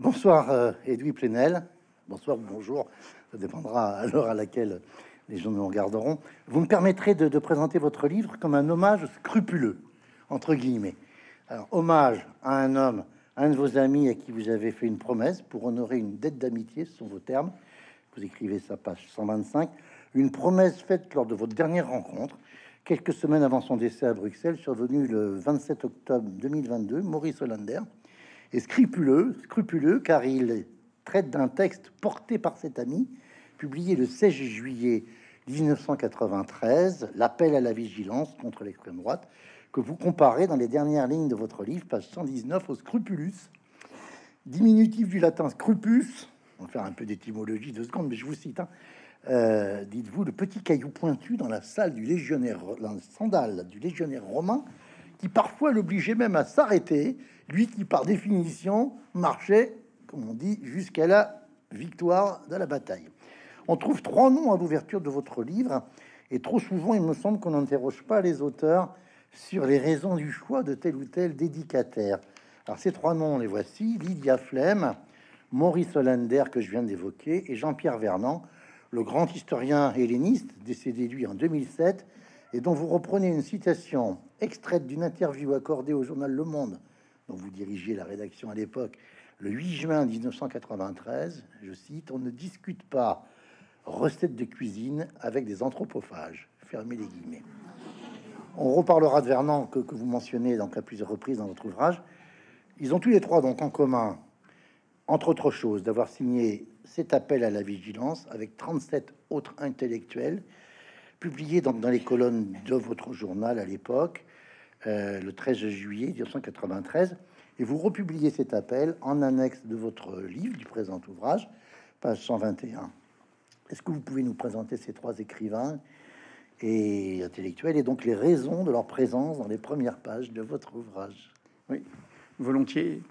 Bonsoir, euh, Edoui Plenel. Bonsoir ou bonjour, ça dépendra à l'heure à laquelle les gens nous regarderont. Vous me permettrez de, présenter votre livre comme un hommage scrupuleux, entre guillemets. Hommage à un homme, un de vos amis à qui vous avez fait une promesse pour honorer une dette d'amitié, ce sont vos termes. Vous écrivez sa page 125. Une promesse faite lors de votre dernière rencontre, quelques semaines avant son décès à Bruxelles, survenu le 27 octobre 2022, Maurice Hollander et scrupuleux, scrupuleux, car il traite d'un texte porté par cet ami, publié le 16 juillet 1993, l'appel à la vigilance contre l'extrême droite, que vous comparez dans les dernières lignes de votre livre, page 119, au scrupulus, diminutif du latin scrupus, on va faire un peu d'étymologie deux secondes, mais je vous cite, hein. euh, dites-vous, le petit caillou pointu dans la salle du légionnaire, dans le sandal du légionnaire romain, qui parfois l'obligeait même à s'arrêter, lui qui par définition marchait, comme on dit, jusqu'à la victoire de la bataille. On trouve trois noms à l'ouverture de votre livre, et trop souvent il me semble qu'on n'interroge pas les auteurs sur les raisons du choix de tel ou tel dédicataire. Alors ces trois noms, les voici, Lydia Flemme, Maurice Hollander que je viens d'évoquer, et Jean-Pierre Vernant, le grand historien helléniste, décédé lui en 2007, et dont vous reprenez une citation extraite d'une interview accordée au journal Le Monde, dont vous dirigiez la rédaction à l'époque, le 8 juin 1993, je cite, On ne discute pas recette de cuisine avec des anthropophages. Fermez les guillemets. On reparlera de Vernon que, que, vous mentionnez donc à plusieurs reprises dans votre ouvrage. Ils ont tous les trois donc en commun, entre autres choses, d'avoir signé cet appel à la vigilance avec 37 autres intellectuels publié dans, dans, les colonnes de votre journal à l'époque, euh, le 13 juillet 1993, et vous republiez cet appel en annexe de votre livre, du présent ouvrage, page 121. Est-ce que vous pouvez nous présenter ces trois écrivains et intellectuels et donc les raisons de leur présence dans les premières pages de votre ouvrage? Oui, volontiers.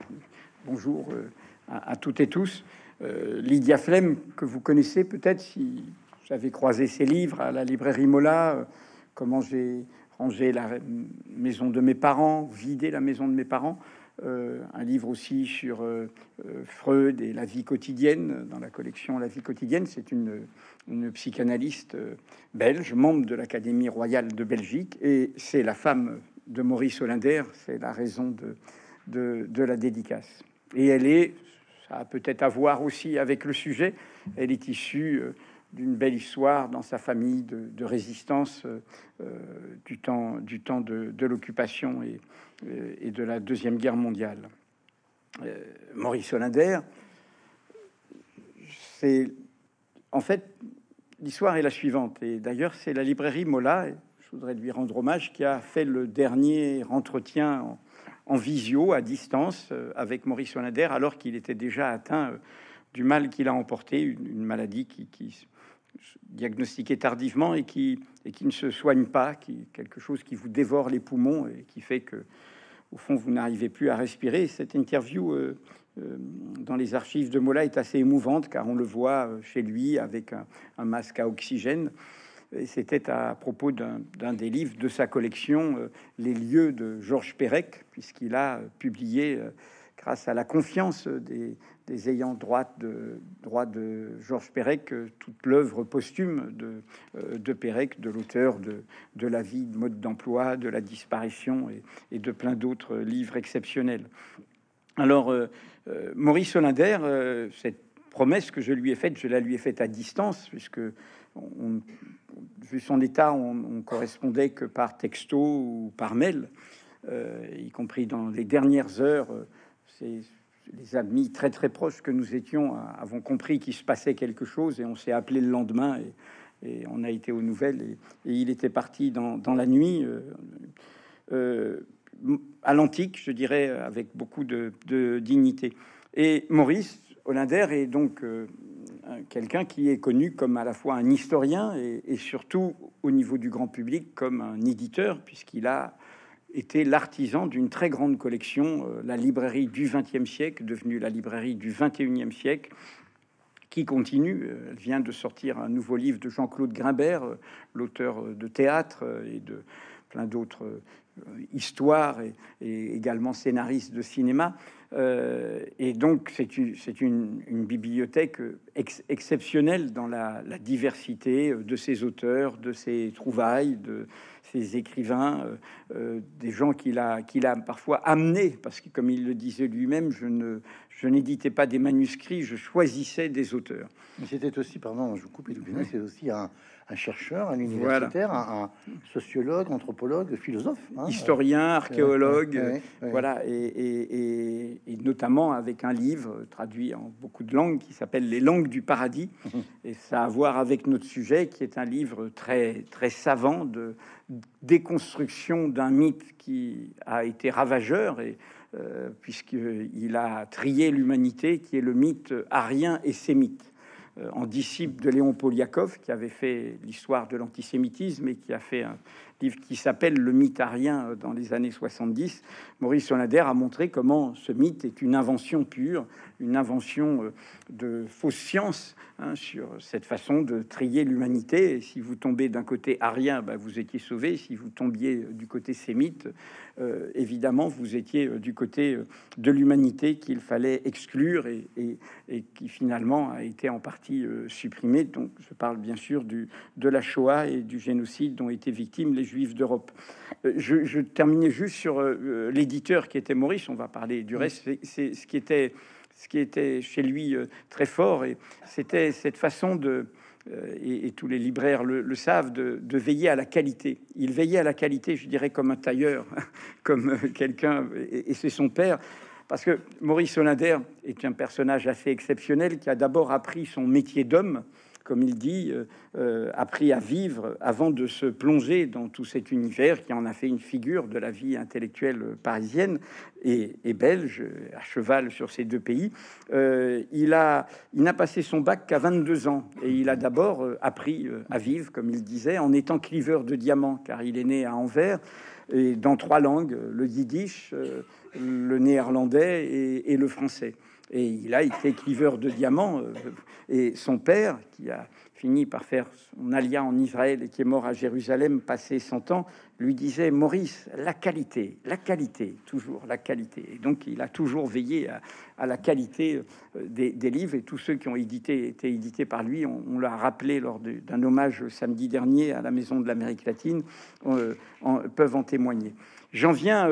Bonjour euh, à, toutes et tous. Euh, Lydia Flemme, que vous connaissez peut-être si j'avais croisé ses livres à la librairie Mola, comment j'ai rangé la maison de mes parents, vidé la maison de mes parents. Euh, un livre aussi sur euh, euh, Freud et la vie quotidienne dans la collection La vie quotidienne. C'est une, psychanalyste belge, membre de l'Académie royale de Belgique, et c'est la femme de Maurice Hollander. C'est la raison de, de, de, la dédicace. Et elle est, ça a peut-être à voir aussi avec le sujet, elle est issue d'une belle histoire dans sa famille de, résistance euh, du temps, du temps de, l'occupation et, euh, et, de la Deuxième Guerre mondiale. Euh, Maurice Hollander, c'est en fait l'histoire est la suivante, et d'ailleurs c'est la librairie Mola, je voudrais lui rendre hommage, qui a fait le dernier entretien en, visio à distance euh, avec Maurice Hollander alors qu'il était déjà atteint du mal qu'il a emporté, une, maladie qui diagnostiqué tardivement et qui, et qui ne se soigne pas, qui quelque chose qui vous dévore les poumons et qui fait que, au fond, vous n'arrivez plus à respirer. Cette interview euh, euh, dans les archives de Mola est assez émouvante car on le voit euh, chez lui avec un, masque à oxygène. C'était à propos d'un des livres de sa collection, Les lieux de Georges Perec, puisqu'il a publié, grâce à la confiance des, ayants droit de, droit de Georges Perec, toute l'œuvre posthume de, euh, de Perec, de l'auteur de, la vie, de mode d'emploi, de la disparition et, de plein d'autres livres exceptionnels. Alors, euh, euh, Maurice Hollander, euh, cette promesse que je lui ai faite, je la lui ai faite à distance, puisque, on, vu son état, on, on, correspondait que par texto ou par mail, y compris dans les dernières heures. Les amis très très proches que nous étions avons compris qu'il se passait quelque chose et on s'est appelé le lendemain et, on a été aux nouvelles et, il était parti dans, dans la nuit euh, euh, à l'antique, je dirais, avec beaucoup de, dignité. Et Maurice Hollander est donc euh, quelqu'un qui est connu comme à la fois un historien et, et, surtout au niveau du grand public comme un éditeur, puisqu'il a était l'artisan d'une très grande collection, euh, la librairie du XXe siècle, devenue la librairie du XXIe siècle, qui continue. Euh, elle vient de sortir un nouveau livre de Jean-Claude Grimbert, euh, l'auteur de théâtre et de plein d'autres histoires et, également scénariste de cinéma. Et donc, c'est une, bibliothèque exceptionnelle dans la, diversité de ses auteurs, de ses trouvailles, de ses écrivains, euh, euh, des gens qu'il a, qu'il a parfois amenés, parce que, comme il le disait lui-même, je ne je n'éditais pas des manuscrits, je choisissais des auteurs. Mais c'était aussi, pardon, je vous coupe, c'est aussi un, un chercheur, un universitaire, un, sociologue, anthropologue, philosophe, hein. historien, archéologue, voilà, et, notamment avec un livre traduit en beaucoup de langues qui s'appelle Les langues du paradis, et ça a à voir avec notre sujet, qui est un livre très très savant de déconstruction d'un mythe qui a été ravageur et euh, puisqu'il a trié l'humanité, qui est le mythe arien et sémite. Euh, en disciple de Léon Poliakov, qui avait fait l'histoire de l'antisémitisme et qui a fait un livre qui s'appelle Le mythe arien euh, dans les années 70, Maurice Solander a montré comment ce mythe est une invention pure, une invention euh, de fausse science hein, sur cette façon de trier l'humanité. Et si vous tombez d'un côté arien, bah, vous étiez sauvé. Si vous tombiez du côté sémite, euh, évidemment, vous étiez du côté de l'humanité qu'il fallait exclure et, et, qui finalement a été en partie supprimé. Donc, je parle bien sûr du, de la Shoah et du génocide dont étaient victimes les juifs d'Europe. Euh, je, terminais juste sur euh, euh, l'éditeur qui était Maurice. On va parler du reste. C'est ce qui était ce qui était chez lui très fort et c'était cette façon de et, tous les libraires le, savent, de, veiller à la qualité. Il veillait à la qualité, je dirais, comme un tailleur, comme quelqu'un, et, c'est son père. Parce que Maurice Hollander est un personnage assez exceptionnel qui a d'abord appris son métier d'homme comme il dit, euh, euh, appris à vivre avant de se plonger dans tout cet univers qui en a fait une figure de la vie intellectuelle parisienne et, belge, à cheval sur ces deux pays. Euh, il a, il n'a passé son bac qu'à 22 ans et il a d'abord appris à vivre, comme il disait, en étant cliveur de diamants, car il est né à Anvers et dans trois langues, le yiddish, le néerlandais et, le français. Et il a été cliveur de diamants. Euh, et son père, qui a fini par faire son alia en Israël et qui est mort à Jérusalem, passé 100 ans, lui disait Maurice, la qualité, la qualité, toujours la qualité. Et donc il a toujours veillé à, la qualité euh, des, livres et tous ceux qui ont édité, été édités par lui, on, l'a rappelé lors d'un hommage samedi dernier à la Maison de l'Amérique latine, euh, peuvent en témoigner. J'en viens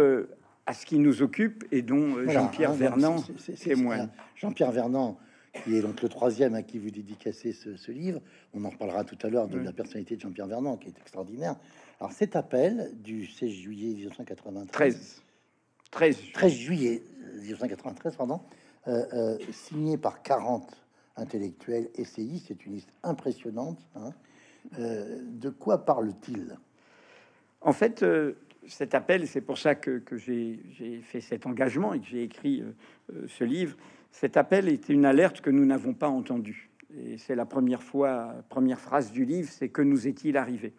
à ce qui nous occupe et dont euh, Jean-Pierre hein, Vernant témoigne. Jean-Pierre Vernant, qui est donc le troisième à qui vous dédicacez ce, livre, on en reparlera tout à l'heure de la personnalité de Jean-Pierre Vernant, qui est extraordinaire. Alors cet appel du 16 juillet 1993, 13, 13, juillet 1993, pardon, euh, euh, signé par 40 intellectuels essayistes, c'est une liste impressionnante. Hein. de quoi parle-t-il? En fait, cet appel, c'est pour ça que, j'ai fait cet engagement et que j'ai écrit euh, euh, ce livre. Cet appel était une alerte que nous n'avons pas entendue. Et c'est la première fois, première phrase du livre, c'est que nous est-il arrivé?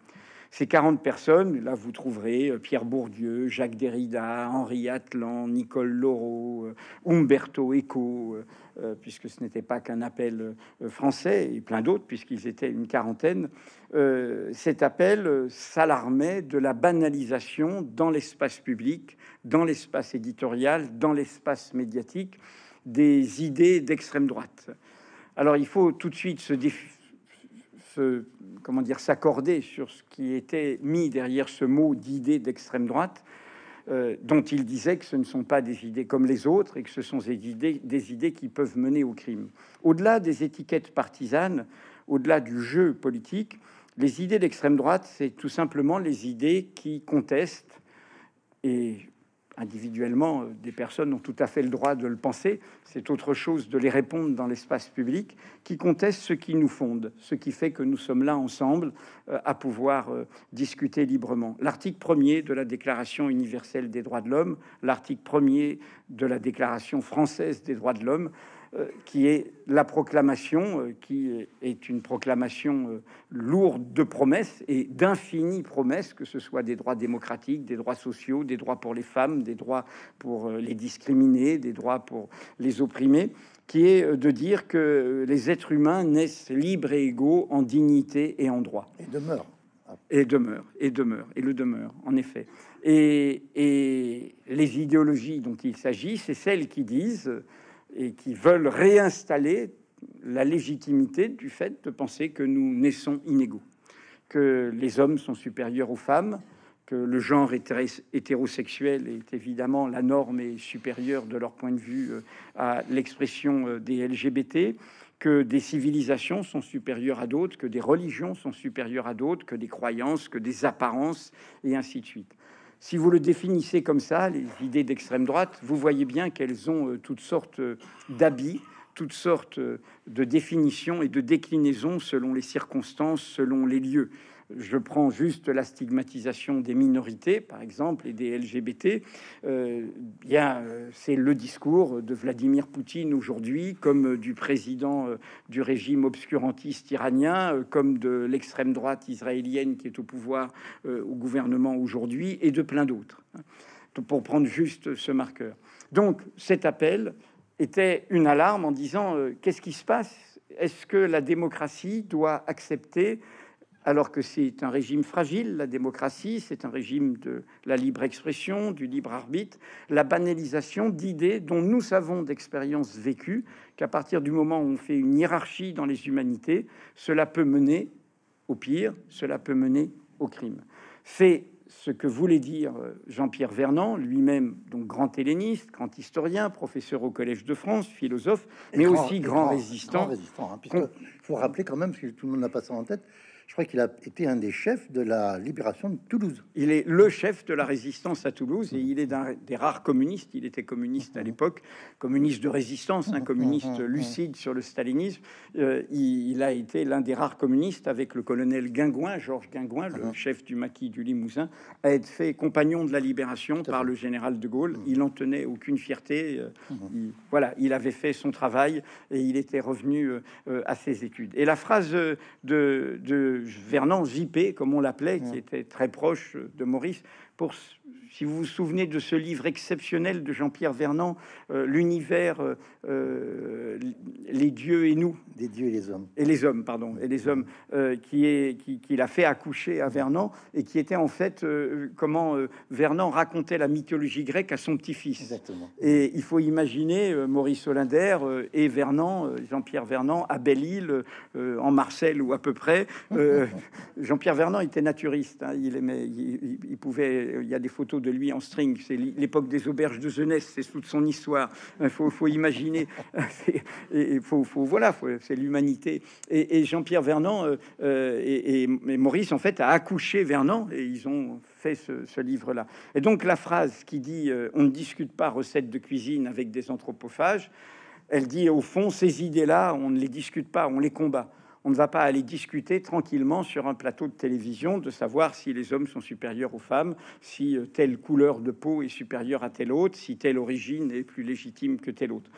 Ces 40 personnes, là vous trouverez euh, Pierre Bourdieu, Jacques Derrida, Henri Atlan, Nicole Laureau, Umberto Eco, euh, puisque ce n'était pas qu'un appel euh, français, et plein d'autres, puisqu'ils étaient une quarantaine, euh, cet appel s'alarmait de la banalisation dans l'espace public, dans l'espace éditorial, dans l'espace médiatique, des idées d'extrême droite. Alors il faut tout de suite se, se comment dire s'accorder sur ce qui était mis derrière ce mot d'idées d'extrême droite euh, dont il disait que ce ne sont pas des idées comme les autres et que ce sont des idées, des idées qui peuvent mener au crime. Au-delà des étiquettes partisanes, au-delà du jeu politique, les idées d'extrême droite, c'est tout simplement les idées qui contestent et individuellement, euh, des personnes ont tout à fait le droit de le penser. C'est autre chose de les répondre dans l'espace public, qui conteste ce qui nous fonde, ce qui fait que nous sommes là ensemble euh, à pouvoir euh, discuter librement. L'article premier de la Déclaration universelle des droits de l'homme, l'article premier de la Déclaration française des droits de l'homme, qui est la proclamation, euh, qui est une proclamation euh, lourde de promesses et d'infinies promesses, que ce soit des droits démocratiques, des droits sociaux, des droits pour les femmes, des droits pour les discriminés, des droits pour les opprimés, qui est de dire que les êtres humains naissent libres et égaux en dignité et en droit. Et demeurent. Et demeure, et demeure, et le demeure, en effet. Et, et les idéologies dont il s'agit, c'est celles qui disent et qui veulent réinstaller la légitimité du fait de penser que nous naissons inégaux, que les hommes sont supérieurs aux femmes, que le genre hétérosexuel est évidemment la norme et supérieure de leur point de vue euh, à l'expression euh, des LGBT, que des civilisations sont supérieures à d'autres, que des religions sont supérieures à d'autres, que des croyances, que des apparences, et ainsi de suite. Si vous le définissez comme ça, les idées d'extrême droite, vous voyez bien qu'elles ont euh, toutes sortes d'habits, toutes sortes de définitions et de déclinaisons selon les circonstances, selon les lieux je prends juste la stigmatisation des minorités, par exemple, et des LGBT. Euh, bien, euh, c'est le discours de Vladimir Poutine aujourd'hui, comme du président euh, du régime obscurantiste iranien, comme de l'extrême droite israélienne qui est au pouvoir, au gouvernement aujourd'hui, et de plein d'autres. Hein, pour prendre juste ce marqueur. Donc, cet appel était une alarme en disant qu'est-ce qui se passe? Est-ce que la démocratie doit accepter alors que c'est un régime fragile, la démocratie, c'est un régime de la libre expression, du libre arbitre, la banalisation d'idées dont nous savons d'expérience vécue qu'à partir du moment où on fait une hiérarchie dans les humanités, cela peut mener au pire, cela peut mener au crime. C'est ce que voulait dire euh, Jean-Pierre Vernant, lui-même donc grand helléniste, grand historien, professeur au Collège de France, philosophe, mais aussi grand, résistant. Il hein, faut rappeler quand même, si tout le monde n'a pas ça en tête, je crois qu'il a été un des chefs de la libération de Toulouse. Il est le chef de la résistance à Toulouse et il est d'un des rares communistes. Il était communiste à l'époque, communiste de résistance, un communiste lucide sur le stalinisme. Euh, il, a été l'un des rares communistes avec le colonel Guingouin, Georges Guingouin, le chef du maquis du Limousin, à être fait compagnon de la libération par le général de Gaulle. Il n'en tenait aucune fierté. Euh, il, voilà, il avait fait son travail et il était revenu euh, à ses études. Et la phrase de, de Vernon JP, comme on l'appelait, qui était très proche de Maurice, pour si vous vous souvenez de ce livre exceptionnel de Jean-Pierre Vernant, euh, l'univers, euh, euh, les dieux et nous, des dieux et les hommes, et les hommes, pardon, et les hommes, qui est qui, qui l'a fait accoucher à Vernant et qui était en fait comment Vernant racontait la mythologie grecque à son petit-fils. Exactement. Et il faut imaginer Maurice Hollander et Vernant, Jean-Pierre Vernant à Belle-Île, en Marseille ou à peu près. Jean-Pierre Vernant était naturiste, hein, il aimait, il, il pouvait, il y a des photos de de lui en string. C'est l'époque des auberges de jeunesse, c'est toute son histoire. Il faut, faut imaginer. et faut, faut, voilà, c'est l'humanité. Et, Jean-Pierre Vernant euh, euh, et, Maurice, en fait, a accouché Vernant et ils ont fait ce, livre-là. Et donc, la phrase qui dit euh, On ne discute pas recettes de cuisine avec des anthropophages, elle dit au fond, ces idées-là, on ne les discute pas, on les combat on ne va pas aller discuter tranquillement sur un plateau de télévision de savoir si les hommes sont supérieurs aux femmes, si euh, telle couleur de peau est supérieure à telle autre, si telle origine est plus légitime que telle autre.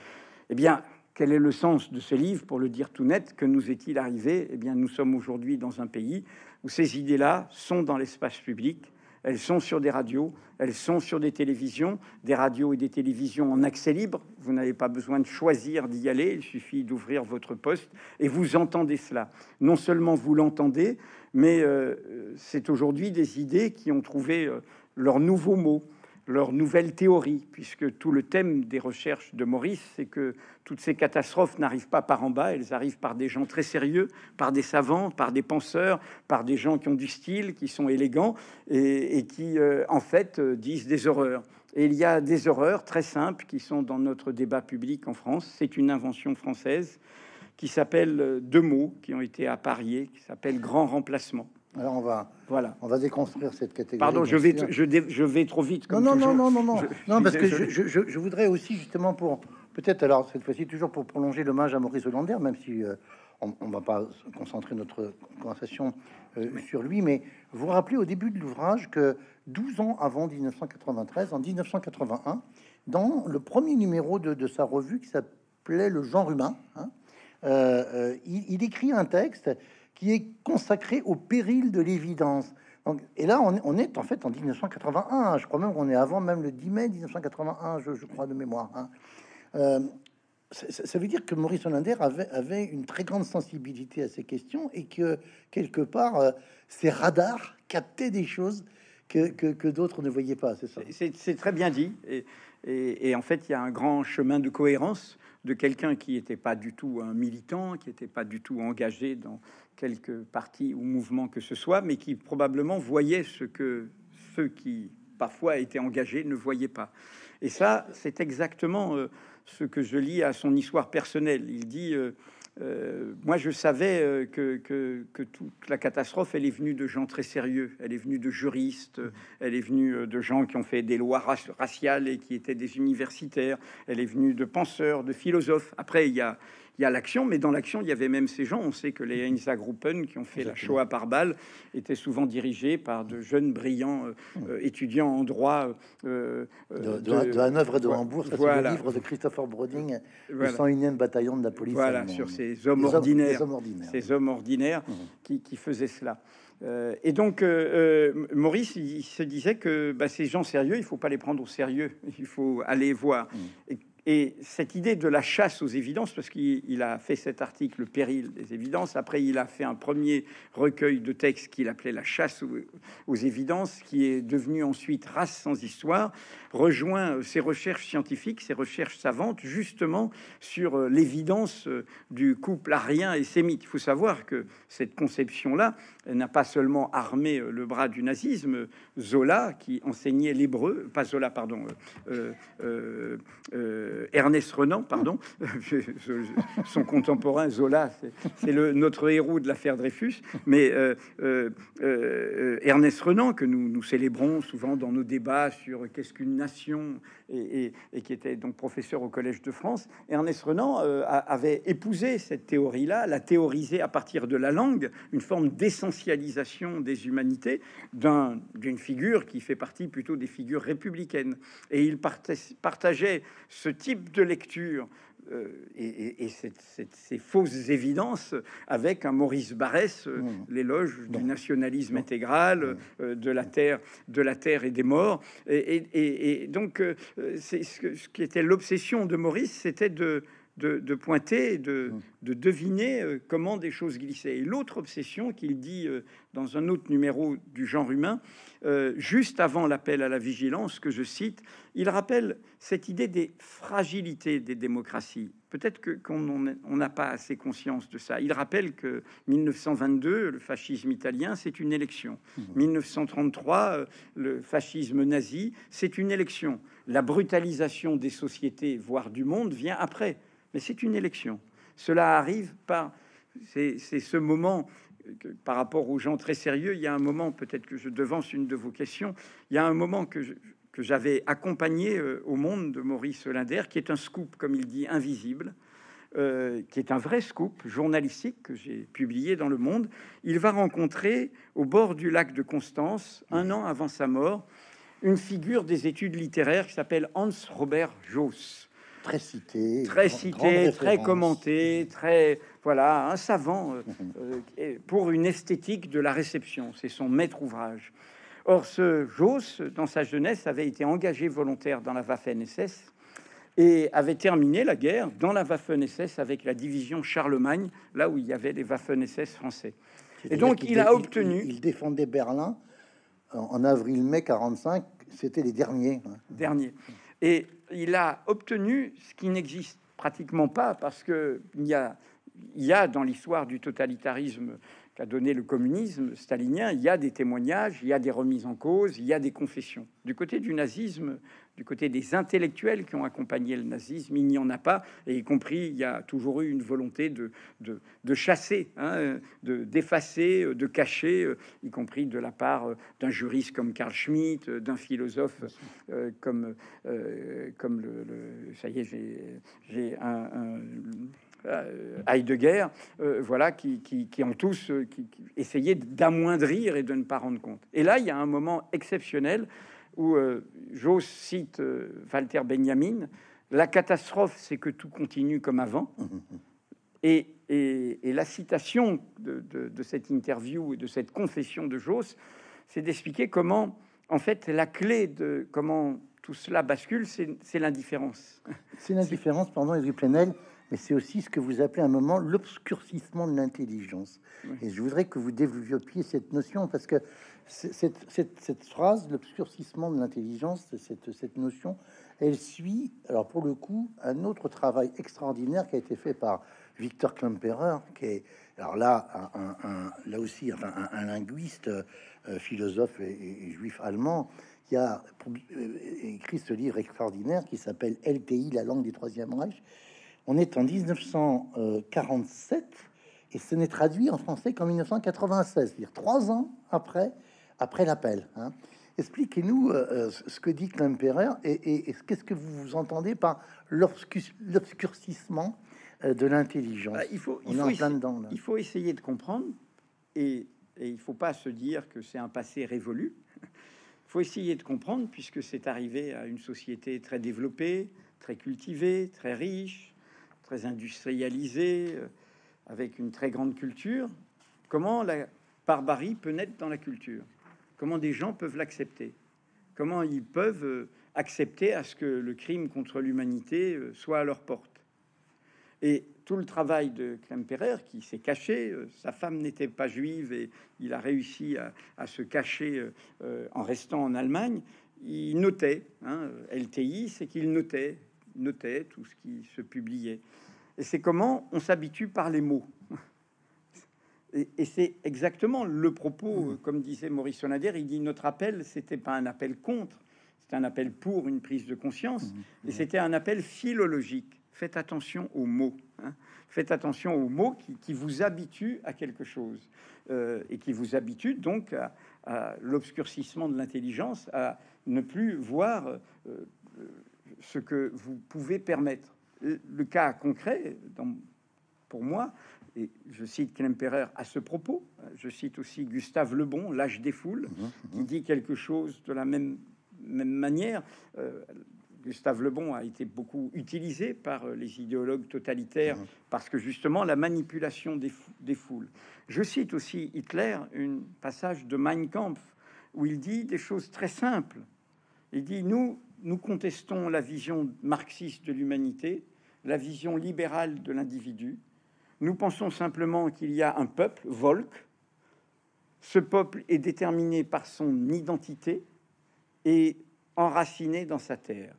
Eh bien, quel est le sens de ce livre Pour le dire tout net, que nous est-il arrivé? Eh bien, nous sommes aujourd'hui dans un pays où ces idées-là sont dans l'espace public, elles sont sur des radios, elles sont sur des télévisions, des radios et des télévisions en accès libre. Vous n'avez pas besoin de choisir d'y aller, il suffit d'ouvrir votre poste et vous entendez cela. Non seulement vous l'entendez, mais euh, c'est aujourd'hui des idées qui ont trouvé euh, leur nouveau mot leur nouvelle théorie, puisque tout le thème des recherches de Maurice, c'est que toutes ces catastrophes n'arrivent pas par en bas, elles arrivent par des gens très sérieux, par des savants, par des penseurs, par des gens qui ont du style, qui sont élégants et, qui, euh, en fait, euh, disent des horreurs. Et il y a des horreurs très simples qui sont dans notre débat public en France. C'est une invention française qui s'appelle euh, deux mots qui ont été appariés, qui s'appelle grand remplacement. Alors on va, voilà. on va déconstruire cette catégorie. Pardon, je vais, je, je, vais trop vite. Comme non, non, non, non, non, non, parce que je, je, voudrais aussi justement pour peut-être alors cette fois-ci toujours pour prolonger l'hommage à Maurice Hollander, même si euh, on, ne va pas concentrer notre conversation euh, sur lui, mais vous vous rappelez au début de l'ouvrage que 12 ans avant 1993, en 1981, dans le premier numéro de, de sa revue qui s'appelait Le genre humain, hein, euh, il, il écrit un texte qui est consacré au péril de l'évidence. et là, on, est en fait en 1981. Je crois même qu'on est avant même le 10 mai 1981, je, crois de mémoire. Hein. Euh, ça, veut dire que Maurice Hollander avait, une très grande sensibilité à ces questions et que quelque part, euh, ses radars captaient des choses que, d'autres ne voyaient pas, c'est très bien dit. Et, en fait, il y a un grand chemin de cohérence de quelqu'un qui n'était pas du tout un militant, qui n'était pas du tout engagé dans quelque parti ou mouvement que ce soit, mais qui probablement voyait ce que ceux qui parfois étaient engagés ne voyaient pas. Et ça, c'est exactement euh, ce que je lis à son histoire personnelle. Il dit euh, euh, moi, je savais euh, que, que, toute la catastrophe, elle est venue de gens très sérieux. Elle est venue de juristes, elle est venue de gens qui ont fait des lois raciales et qui étaient des universitaires. Elle est venue de penseurs, de philosophes. Après, il y a, il y a l'action, mais dans l'action, il y avait même ces gens. On sait que les Einsatzgruppen qui ont fait la Shoah par balle étaient souvent dirigés par de jeunes, brillants euh, euh, étudiants en droit. Euh, de, de, de, Hanovre et de Hambourg, c'est le livre de Christopher Broding, le 101e bataillon de la police. Voilà, sur ces hommes, ordinaires, ces hommes ordinaires mmh. qui, qui, faisaient cela. et donc, Maurice, il se disait que bah, ces gens sérieux, il faut pas les prendre au sérieux, il faut aller voir. Mmh. Et et cette idée de la chasse aux évidences, parce qu'il a fait cet article, Le péril des évidences, après il a fait un premier recueil de textes qu'il appelait La chasse aux, évidences, qui est devenu ensuite Race sans histoire, rejoint ses recherches scientifiques, ses recherches savantes, justement sur euh, l'évidence euh, du couple arien et sémite. Il faut savoir que cette conception-là n'a pas seulement armé euh, le bras du nazisme, Zola, qui enseignait l'hébreu, pas Zola, pardon, euh, Ernest Renan, pardon, son contemporain Zola, c'est le notre héros de l'affaire Dreyfus, mais euh, euh, Ernest Renan que nous, nous célébrons souvent dans nos débats sur qu'est-ce qu'une nation et, qui était donc professeur au Collège de France. Ernest Renan avait épousé cette théorie-là, la théorisé à partir de la langue, une forme d'essentialisation des humanités d'une figure qui fait partie plutôt des figures républicaines. Et il partageait ce type de lecture euh, et, ces fausses évidences avec un Maurice Barrès, euh, mmh. l'éloge du nationalisme intégral, mmh. euh, de la terre, de la terre et des morts. Et, donc, c'est ce, ce, qui était l'obsession de Maurice, c'était de de, pointer, de, mmh. de deviner euh, comment des choses glissaient. Et l'autre obsession qu'il dit euh, dans un autre numéro du genre humain, euh, juste avant l'appel à la vigilance, que je cite, il rappelle cette idée des fragilités des démocraties. Peut-être que qu'on n'a pas assez conscience de ça. Il rappelle que 1922, le fascisme italien, c'est une élection. 1933, mmh. le fascisme nazi, c'est une élection. La brutalisation des sociétés, voire du monde, vient après mais c'est une élection. Cela arrive par... C'est ce moment par rapport aux gens très sérieux, il y a un moment, peut-être que je devance une de vos questions, il y a un moment que que j'avais accompagné euh, au monde de Maurice Linder, qui est un scoop, comme il dit, invisible, euh, qui est un vrai scoop journalistique que j'ai publié dans Le Monde. Il va rencontrer au bord du lac de Constance, un an avant sa mort, une figure des études littéraires qui s'appelle Hans Robert Joss très cité, très cité, très commenté, très voilà, un savant euh, euh, pour une esthétique de la réception. C'est son maître ouvrage. Or, ce Joss, dans sa jeunesse, avait été engagé volontaire dans la Waffen-SS et avait terminé la guerre dans la Waffen-SS avec la division Charlemagne, là où il y avait des Waffen-SS français. Et donc, il, a obtenu. Il, défendait Berlin en, avril-mai 45. C'était les derniers. Hein. Derniers. Et il a obtenu ce qui n'existe pratiquement pas, parce que il y a, il y a dans l'histoire du totalitarisme qu'a donné le communisme stalinien, il y a des témoignages, il y a des remises en cause, il y a des confessions. Du côté du nazisme, du côté des intellectuels qui ont accompagné le nazisme, il n'y en a pas, et y compris, il y a toujours eu une volonté de, de, chasser, hein, de d'effacer, de cacher, euh, y compris de la part euh, d'un juriste comme Carl Schmitt, euh, d'un philosophe comme, comme le, Ça y est, j'ai un, Heidegger, voilà, qui, qui, ont tous qui, qui essayé d'amoindrir et de ne pas rendre compte. Et là, il y a un moment exceptionnel où euh, j'ose cite euh, Walter Benjamin, la catastrophe, c'est que tout continue comme avant. Et, la citation de, cette interview et de cette confession de Joss, c'est d'expliquer comment, en fait, la clé de comment tout cela bascule, c'est l'indifférence. C'est l'indifférence, pardon, Edwy Plenel, mais c'est aussi ce que vous appelez à un moment l'obscurcissement de l'intelligence. Et je voudrais que vous développiez cette notion, parce que cette, cette, cette phrase, l'obscurcissement de l'intelligence, cette, cette notion, elle suit, alors pour le coup, un autre travail extraordinaire qui a été fait par Victor Klemperer, qui est, alors là, un, là aussi, enfin, un, linguiste, euh, philosophe et, juif allemand, qui a euh, écrit ce livre extraordinaire qui s'appelle LTI, la langue du Troisième Reich. On est en 1947 et ce n'est traduit en français qu'en 1996, c'est-à-dire trois ans après, après l'appel. Hein. Expliquez-nous euh, euh, ce que dit Klemperer et, et, qu'est-ce que vous entendez par l'obscurcissement de l'intelligence? Bah, il, faut, il, faut essayer, il faut essayer de comprendre et, et il ne faut pas se dire que c'est un passé révolu faut essayer de comprendre, puisque c'est arrivé à une société très développée, très cultivée, très riche, très industrialisée, euh, avec une très grande culture, comment la barbarie peut naître dans la culture, comment des gens peuvent l'accepter, comment ils peuvent euh, accepter à ce que le crime contre l'humanité euh, soit à leur porte? Et tout le travail de Klemperer, qui s'est caché, sa femme n'était pas juive et il a réussi à, se cacher en restant en Allemagne, il notait, hein, LTI, c'est qu'il notait, notait tout ce qui se publiait. Et c'est comment on s'habitue par les mots. Et, c'est exactement le propos, mmh. comme disait Maurice Sonader, il dit notre appel, c'était pas un appel contre, c'était un appel pour une prise de conscience, mmh. et c'était un appel philologique faites attention aux mots. Hein. Faites attention aux mots qui, vous habituent à quelque chose euh, et qui vous habituent donc à, l'obscurcissement de l'intelligence, à ne plus voir euh, ce que vous pouvez permettre. Le cas concret, dans, pour moi, et je cite Klemperer à ce propos, je cite aussi Gustave Lebon, L'âge des foules, mmh, mmh. qui dit quelque chose de la même, même manière. Euh, Gustave Lebon a été beaucoup utilisé par euh, les idéologues totalitaires mmh. parce que justement la manipulation des, foules. Je cite aussi Hitler, un passage de Mein Kampf où il dit des choses très simples. Il dit nous nous contestons la vision marxiste de l'humanité, la vision libérale de l'individu. Nous pensons simplement qu'il y a un peuple, Volk. Ce peuple est déterminé par son identité et enraciné dans sa terre.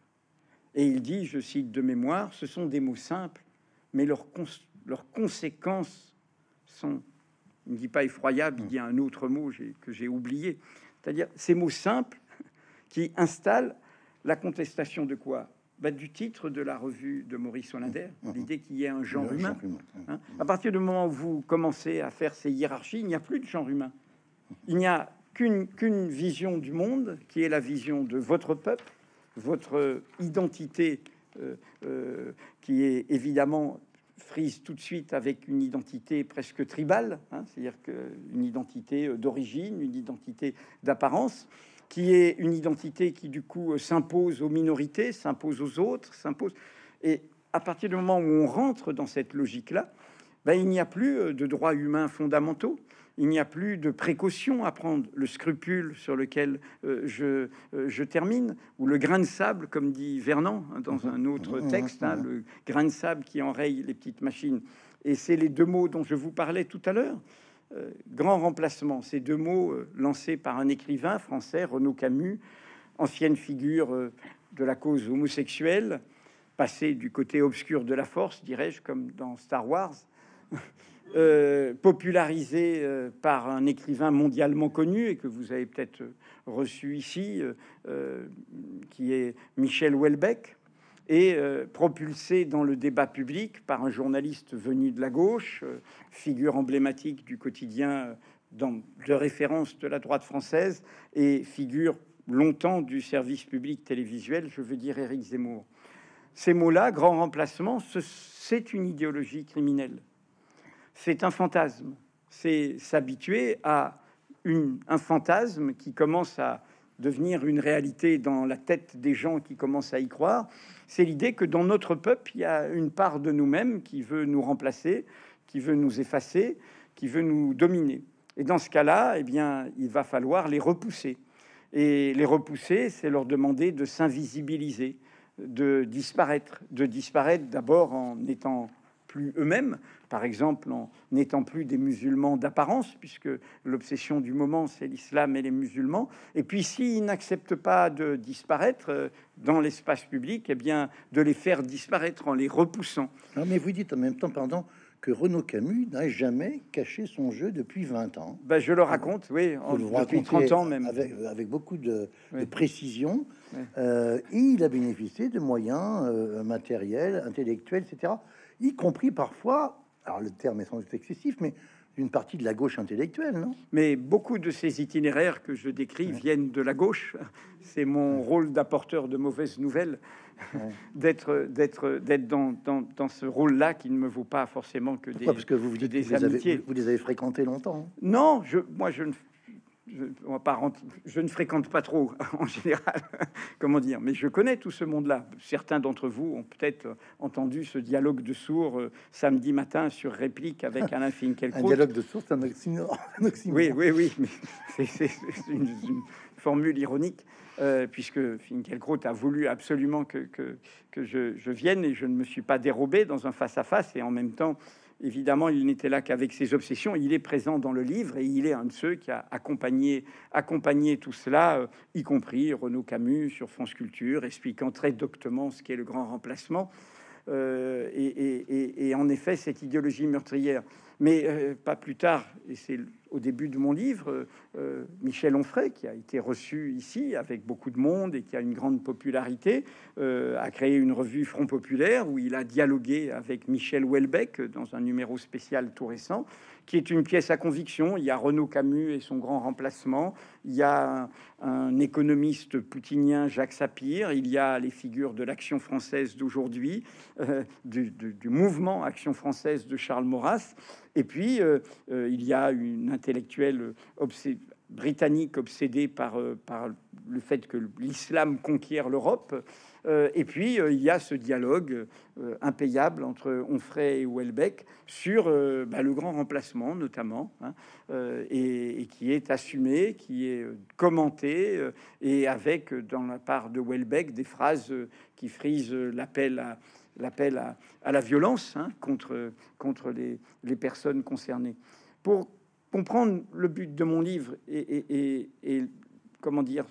Et il dit, je cite de mémoire, ce sont des mots simples, mais leurs, conséquences sont, il ne dit pas effroyable, il dit un autre mot que j'ai oublié, c'est-à-dire ces mots simples qui installent la contestation de quoi? Bah, Du titre de la revue de Maurice Hollander, mmh, mmh. l'idée qu'il y ait un genre humain. Hein. à partir du moment où vous commencez à faire ces hiérarchies, il n'y a plus de genre humain. Il n'y a qu'une qu'une vision du monde qui est la vision de votre peuple votre identité euh, euh, qui est évidemment frise tout de suite avec une identité presque tribale, hein, c'est-à-dire une identité d'origine, une identité d'apparence, qui est une identité qui du coup s'impose aux minorités, s'impose aux autres, s'impose. Et à partir du moment où on rentre dans cette logique-là, ben, il n'y a plus de droits humains fondamentaux il n'y a plus de précaution à prendre. Le scrupule sur lequel euh, je, euh, je, termine, ou le grain de sable, comme dit Vernon hein, dans mhm. un autre mhm. texte, hein, mhm. le grain de sable qui enraye les petites machines. Et c'est les deux mots dont je vous parlais tout à l'heure. Euh, grand remplacement, ces deux mots lancés par un écrivain français, Renaud Camus, ancienne figure de la cause homosexuelle, passé du côté obscur de la force, dirais-je, comme dans Star Wars. Euh, popularisé euh, par un écrivain mondialement connu et que vous avez peut-être reçu ici, euh, qui est Michel Houellebecq, et propulsé dans le débat public par un journaliste venu de la gauche, figure emblématique du quotidien dans, de référence de la droite française et figure longtemps du service public télévisuel, je veux dire Éric Zemmour. Ces mots-là, grand remplacement, c'est une idéologie criminelle c'est un fantasme. C'est s'habituer à un fantasme qui commence à devenir une réalité dans la tête des gens qui commencent à y croire. C'est l'idée que dans notre peuple, il y a une part de nous-mêmes qui veut nous remplacer, qui veut nous effacer, qui veut nous dominer. Et dans ce cas-là, eh bien, il va falloir les repousser. Et les repousser, c'est leur demander de s'invisibiliser, de disparaître, de disparaître d'abord en étant plus eux-mêmes, par exemple en n'étant plus des musulmans d'apparence, puisque l'obsession du moment, c'est l'islam et les musulmans. Et puis, s'ils n'acceptent pas de disparaître euh, dans l'espace public, eh bien, de les faire disparaître en les repoussant. Non, mais vous dites en même temps, pardon, que Renaud Camus n'a jamais caché son jeu depuis 20 ans. Ben, je le raconte, oui, en, depuis 30 ans même. Avec, avec beaucoup de, précision. Euh, et il a bénéficié de moyens euh, matériels, intellectuels, etc. Y compris parfois, alors le terme est sans doute excessif, mais une partie de la gauche intellectuelle, non? Mais beaucoup de ces itinéraires que je décris viennent de la gauche. C'est mon rôle d'apporteur de mauvaises nouvelles, d'être d'être d'être dans, dans, dans, ce rôle-là qui ne me vaut pas forcément que des parce que vous, vous dites, des vous, avez, vous, les avez fréquentés longtemps. Non, je moi je ne je, je, ne fréquente pas trop en général, comment dire, mais je connais tout ce monde-là. Certains d'entre vous ont peut-être entendu ce dialogue de sourds euh, samedi matin sur réplique avec Alain Finkielkraut. Un dialogue de sourds, c'est un oxymore. Oui, oui, oui, mais c'est une, formule ironique. Euh, puisque Finkielkraut a voulu absolument que, que, que je, je, vienne et je ne me suis pas dérobé dans un face-à-face et en même temps Évidemment, il n'était là qu'avec ses obsessions. Il est présent dans le livre et il est un de ceux qui a accompagné, tout cela, euh, y compris Renaud Camus sur France Culture, expliquant très doctement ce qu'est le grand remplacement. Euh, et, en effet, cette idéologie meurtrière. Mais euh, pas plus tard, et c'est au début de mon livre, euh, Michel Onfray, qui a été reçu ici avec beaucoup de monde et qui a une grande popularité, a créé une revue Front Populaire où il a dialogué avec Michel Houellebecq dans un numéro spécial tout récent qui est une pièce à conviction. Il y a Renaud Camus et son grand remplacement. Il y a un, économiste poutinien, Jacques Sapir. Il y a les figures de l'action française d'aujourd'hui, euh, du, mouvement Action française de Charles Maurras. Et puis, euh, euh, il y a une intellectuelle britannique obsédée par, par le fait que l'islam conquiert l'Europe. Euh, et puis, euh, il y a ce dialogue euh, impayable entre Onfray et Welbeck sur bah, le grand remplacement, notamment, hein, et, qui est assumé, qui est commenté, et avec, dans la part de Welbeck, des phrases qui frisent l'appel à la violence hein, contre, les, personnes concernées. Pour comprendre le but de mon livre et, et comment dire,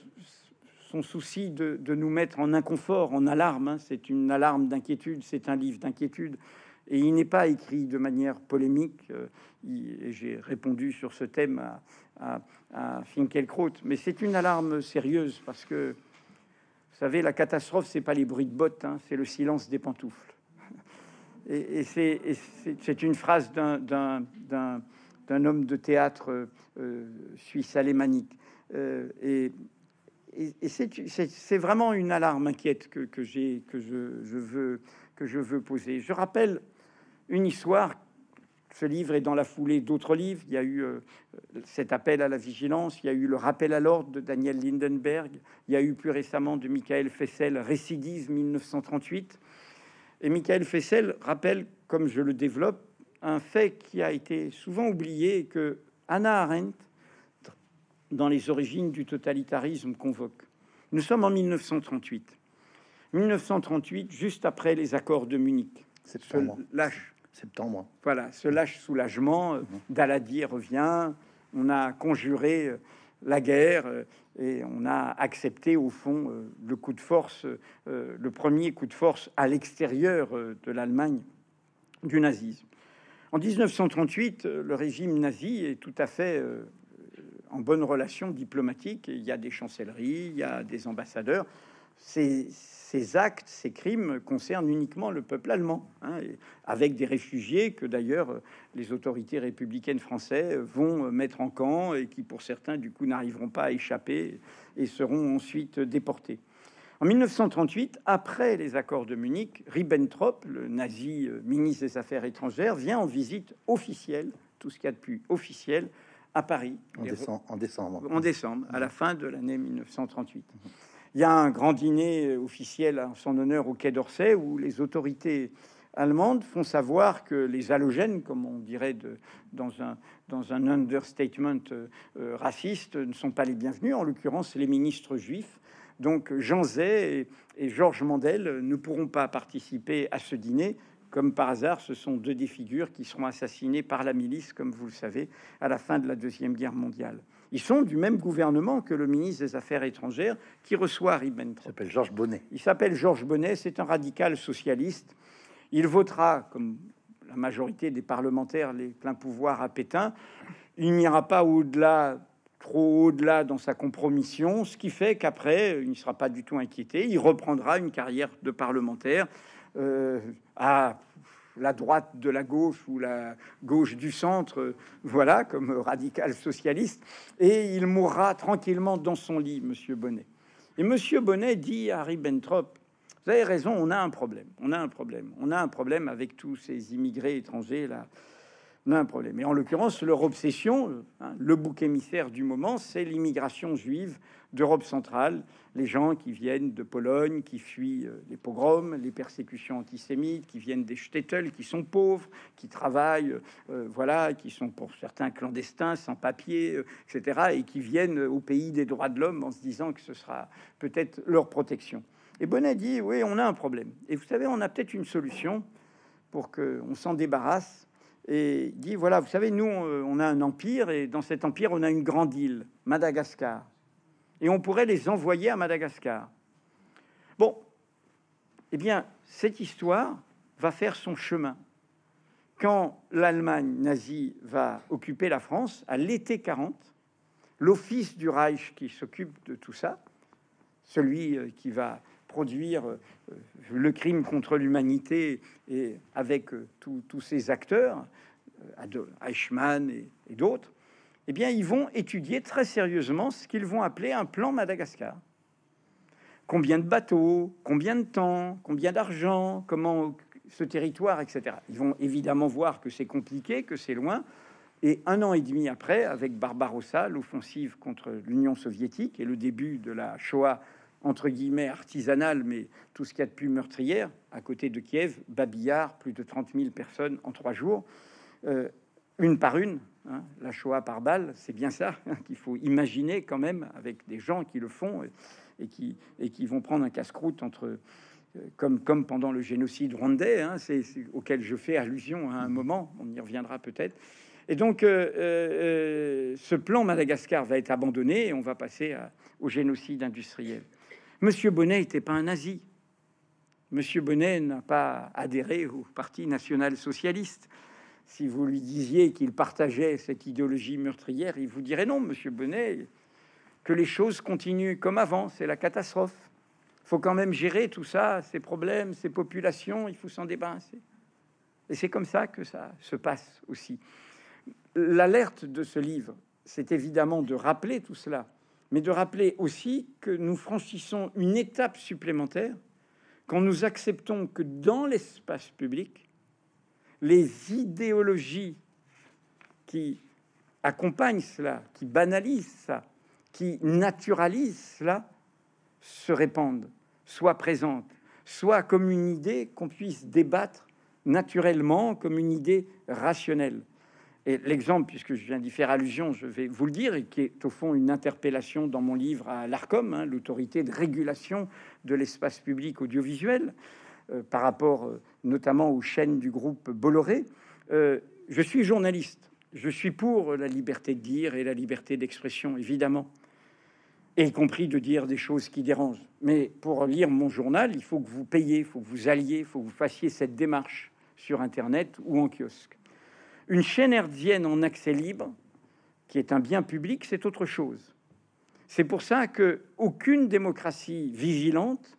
son souci de, nous mettre en inconfort, en alarme. Hein. C'est une alarme d'inquiétude, c'est un livre d'inquiétude. Et il n'est pas écrit de manière polémique. Euh, j'ai répondu sur ce thème à, à. Mais c'est une alarme sérieuse parce que, vous savez, la catastrophe, c'est pas les bruits de bottes, hein, c'est le silence des pantoufles. Et, c'est une phrase d'un homme de théâtre euh, suisse alémanique. Euh, et c'est vraiment une alarme inquiète que, que j'ai, que je, veux, que je veux poser. Je rappelle une histoire. Ce livre est dans la foulée d'autres livres. Il y a eu euh, cet appel à la vigilance, il y a eu le rappel à l'ordre de Daniel Lindenberg, il y a eu plus récemment de Michael Fessel, Récidive 1938. Et Michael Fessel rappelle, comme je le développe, un fait qui a été souvent oublié que Hannah Arendt dans les origines du totalitarisme convoque. Nous sommes en 1938. 1938, juste après les accords de Munich. Septembre. Ce lâche. Septembre. Voilà, ce lâche soulagement. Euh, mhm. Daladier revient. On a conjuré euh, la guerre euh, et on a accepté au fond le coup de force, le premier coup de force à l'extérieur de l'Allemagne du nazisme. En 1938, le régime nazi est tout à fait en bonne relation diplomatique. Il y a des chancelleries, il y a des ambassadeurs. Ces, actes, ces crimes concernent uniquement le peuple allemand, hein, avec des réfugiés que d'ailleurs les autorités républicaines françaises vont mettre en camp et qui, pour certains, du coup, n'arriveront pas à échapper et seront ensuite déportés. En 1938, après les accords de Munich, Ribbentrop, le nazi euh, ministre des Affaires étrangères, vient en visite officielle, tout ce qu'il y a de plus officiel, à Paris. En, décembre, en décembre. En décembre, à la fin de l'année 1938. Il y a un grand dîner officiel en son honneur au Quai d'Orsay où les autorités allemandes font savoir que les halogènes, comme on dirait de, dans, un, dans un understatement euh, euh, raciste, ne sont pas les bienvenus, en l'occurrence les ministres juifs. Donc Jean Zay et, et Georges Mandel ne pourront pas participer à ce dîner comme par hasard, ce sont deux des figures qui seront assassinées par la milice, comme vous le savez, à la fin de la Deuxième Guerre mondiale. Ils sont du même gouvernement que le ministre des Affaires étrangères qui reçoit Ribbentrop. Il s'appelle Georges Bonnet. Il s'appelle Georges Bonnet, c'est un radical socialiste. Il votera, comme la majorité des parlementaires, les pleins pouvoirs à Pétain. Il n'ira pas au-delà, trop au-delà dans sa compromission, ce qui fait qu'après, il ne sera pas du tout inquiété. Il reprendra une carrière de parlementaire euh, à la droite de la gauche ou la gauche du centre, voilà, comme radical socialiste, et il mourra tranquillement dans son lit, Monsieur Bonnet. Et Monsieur Bonnet dit à Ribbentrop, vous avez raison, on a un problème, on a un problème, on a un problème avec tous ces immigrés étrangers là, on a un problème. Et en l'occurrence, leur obsession, hein, le bouc émissaire du moment, c'est l'immigration juive d'Europe centrale, les gens qui viennent de Pologne, qui fuient euh, les pogroms, les persécutions antisémites, qui viennent des shtetl, qui sont pauvres, qui travaillent, euh, voilà, qui sont pour certains clandestins, sans papier, euh, etc., et qui viennent au pays des droits de l'homme en se disant que ce sera peut-être leur protection. Et Bonnet dit, oui, on a un problème. Et vous savez, on a peut-être une solution pour qu'on s'en débarrasse. Et dit, voilà, vous savez, nous, on a un empire, et dans cet empire, on a une grande île, Madagascar et on pourrait les envoyer à Madagascar. Bon, eh bien, cette histoire va faire son chemin. Quand l'Allemagne nazie va occuper la France, à l'été 40, l'office du Reich qui s'occupe de tout ça, celui euh, qui va produire euh, le crime contre l'humanité et avec euh, tous ces acteurs, Eichmann et d'autres, eh bien, ils vont étudier très sérieusement ce qu'ils vont appeler un plan Madagascar. Combien de bateaux, combien de temps, combien d'argent, comment ce territoire, etc. Ils vont évidemment voir que c'est compliqué, que c'est loin. Et un an et demi après, avec Barbarossa, l'offensive contre l'Union soviétique et le début de la Shoah, entre guillemets, artisanale, mais tout ce qu'il y a de plus meurtrière, à côté de Kiev, Babillard, plus de 30 000 personnes en trois jours, euh, une par une, Hein, la Shoah par balle, c'est bien ça hein, qu'il faut imaginer quand même avec des gens qui le font et, qui, vont prendre un casse-croûte entre euh, comme, comme pendant le génocide rwandais, hein, c'est, auquel je fais allusion à un moment, on y reviendra peut-être. Et donc, euh, euh, ce plan Madagascar va être abandonné et on va passer au génocide industriel. Monsieur Bonnet n'était pas un nazi. Monsieur Bonnet n'a pas adhéré au Parti national-socialiste si vous lui disiez qu'il partageait cette idéologie meurtrière, il vous dirait non, monsieur Bonnet, que les choses continuent comme avant, c'est la catastrophe. Faut quand même gérer tout ça, ces problèmes, ces populations, il faut s'en débarrasser. Et c'est comme ça que ça se passe aussi. L'alerte de ce livre, c'est évidemment de rappeler tout cela, mais de rappeler aussi que nous franchissons une étape supplémentaire quand nous acceptons que dans l'espace public, les idéologies qui accompagnent cela, qui banalisent ça, qui naturalisent cela, se répandent, soient présentes, soit comme une idée qu'on puisse débattre naturellement, comme une idée rationnelle. Et l'exemple, puisque je viens d'y faire allusion, je vais vous le dire, et qui est au fond une interpellation dans mon livre à l'ARCOM, hein, l'autorité de régulation de l'espace public audiovisuel, par rapport euh, notamment aux chaînes du groupe Bolloré. Euh, je suis journaliste. Je suis pour la liberté de dire et la liberté d'expression, évidemment, et y compris de dire des choses qui dérangent. Mais pour lire mon journal, il faut que vous payiez, il faut que vous alliez, il faut que vous fassiez cette démarche sur Internet ou en kiosque. Une chaîne hertzienne en accès libre, qui est un bien public, c'est autre chose. C'est pour ça que aucune démocratie vigilante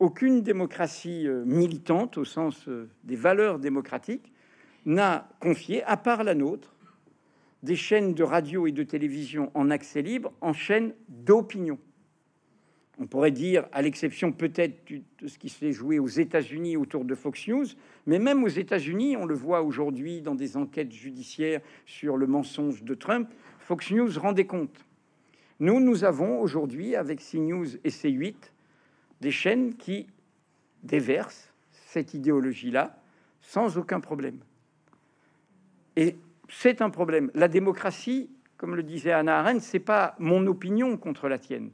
aucune démocratie euh, militante, au sens euh, des valeurs démocratiques, n'a confié, à part la nôtre, des chaînes de radio et de télévision en accès libre en chaîne d'opinion. On pourrait dire, à l'exception peut-être de ce qui s'est joué aux États-Unis autour de Fox News, mais même aux États-Unis, on le voit aujourd'hui dans des enquêtes judiciaires sur le mensonge de Trump, Fox News rendait compte. Nous, nous avons aujourd'hui, avec CNews et C8, des chaînes qui déversent cette idéologie-là sans aucun problème. Et c'est un problème. La démocratie, comme le disait Anna Arendt, c'est pas mon opinion contre la tienne.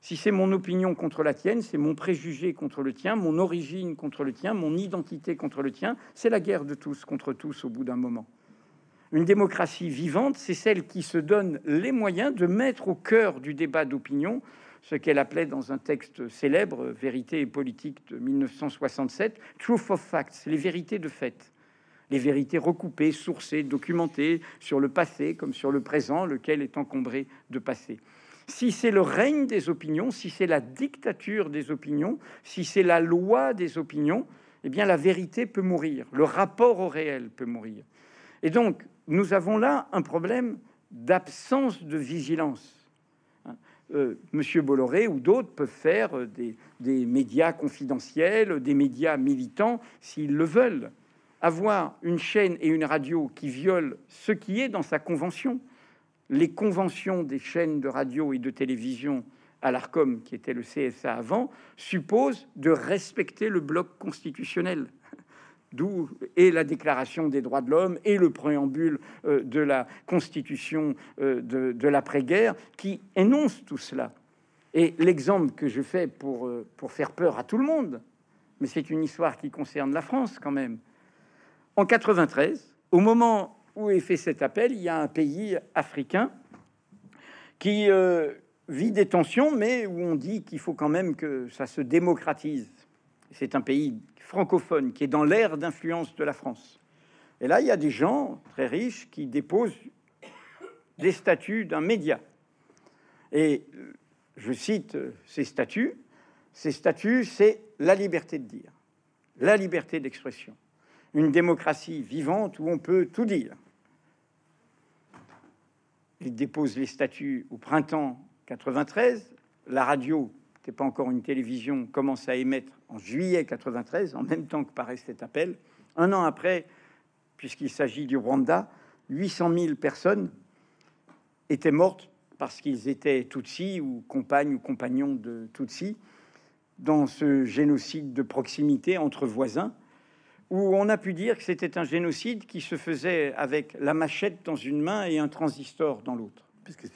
Si c'est mon opinion contre la tienne, c'est mon préjugé contre le tien, mon origine contre le tien, mon identité contre le tien, c'est la guerre de tous contre tous au bout d'un moment. Une démocratie vivante, c'est celle qui se donne les moyens de mettre au cœur du débat d'opinion ce qu'elle appelait dans un texte célèbre, Vérité et politique de 1967, Truth of Facts, les vérités de fait. Les vérités recoupées, sourcées, documentées sur le passé comme sur le présent, lequel est encombré de passé. Si c'est le règne des opinions, si c'est la dictature des opinions, si c'est la loi des opinions, eh bien la vérité peut mourir, le rapport au réel peut mourir. Et donc, nous avons là un problème d'absence de vigilance. Monsieur Bolloré ou d'autres peuvent faire euh, des, des, médias confidentiels, des médias militants, s'ils le veulent. Avoir une chaîne et une radio qui violent ce qui est dans sa convention, les conventions des chaînes de radio et de télévision à l'ARCOM, qui était le CSA avant, suppose de respecter le bloc constitutionnel d'où est la Déclaration des droits de l'homme et le préambule euh, de la Constitution euh, de, l'après-guerre qui énonce tout cela. Et l'exemple que je fais pour, euh, pour faire peur à tout le monde, mais c'est une histoire qui concerne la France quand même. En 93, au moment où est fait cet appel, il y a un pays africain qui vit des tensions, mais où on dit qu'il faut quand même que ça se démocratise. C'est un pays francophone qui est dans l'ère d'influence de la France. Et là, il y a des gens très riches qui déposent des statuts d'un média. Et euh, je cite euh, ces statuts. Ces statuts, c'est la liberté de dire, la liberté d'expression, une démocratie vivante où on peut tout dire. Ils déposent les statuts au printemps 93. La radio pas encore une télévision, commence à émettre en juillet 93, en même temps que paraît cet appel. Un an après, puisqu'il s'agit du Rwanda, 800 000 personnes étaient mortes parce qu'ils étaient Tutsis ou compagnes ou compagnons de Tutsis dans ce génocide de proximité entre voisins, où on a pu dire que c'était un génocide qui se faisait avec la machette dans une main et un transistor dans l'autre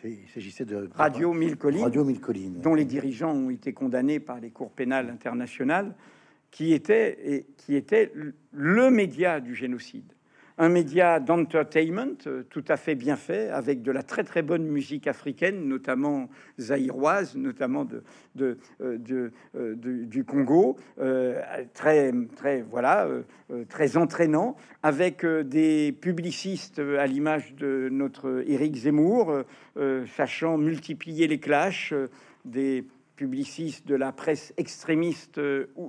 il s'agissait de Radio Mille Collines, Radio Mille Collines, dont les dirigeants ont été condamnés par les cours pénales internationales, qui était et qui était le média du génocide un média d'entertainment euh, tout à fait bien fait, avec de la très très bonne musique africaine, notamment zaïroise, notamment de, euh, euh, du Congo, très très voilà très entraînant, avec des publicistes à l'image de notre Éric Zemmour, sachant multiplier les clashs des publicistes de la presse extrémiste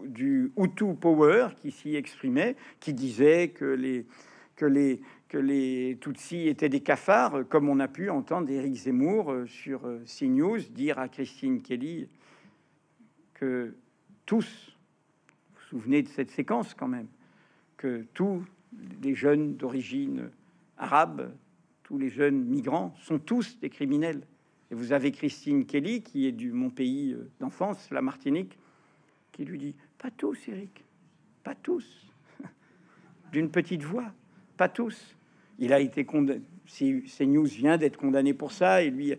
du Hutu Power qui s'y exprimait, qui disait que les que les, que Tutsis étaient des cafards, comme on a pu entendre Éric Zemmour euh, sur euh, CNews dire à Christine Kelly que tous, vous vous souvenez de cette séquence quand même, que tous les jeunes d'origine arabe, tous les jeunes migrants sont tous des criminels. Et vous avez Christine Kelly, qui est du mon pays euh, d'enfance, la Martinique, qui lui dit Pas tous, Eric, pas tous, d'une petite voix tous. Il a été condamné. CNews vient d'être condamné pour ça, et lui.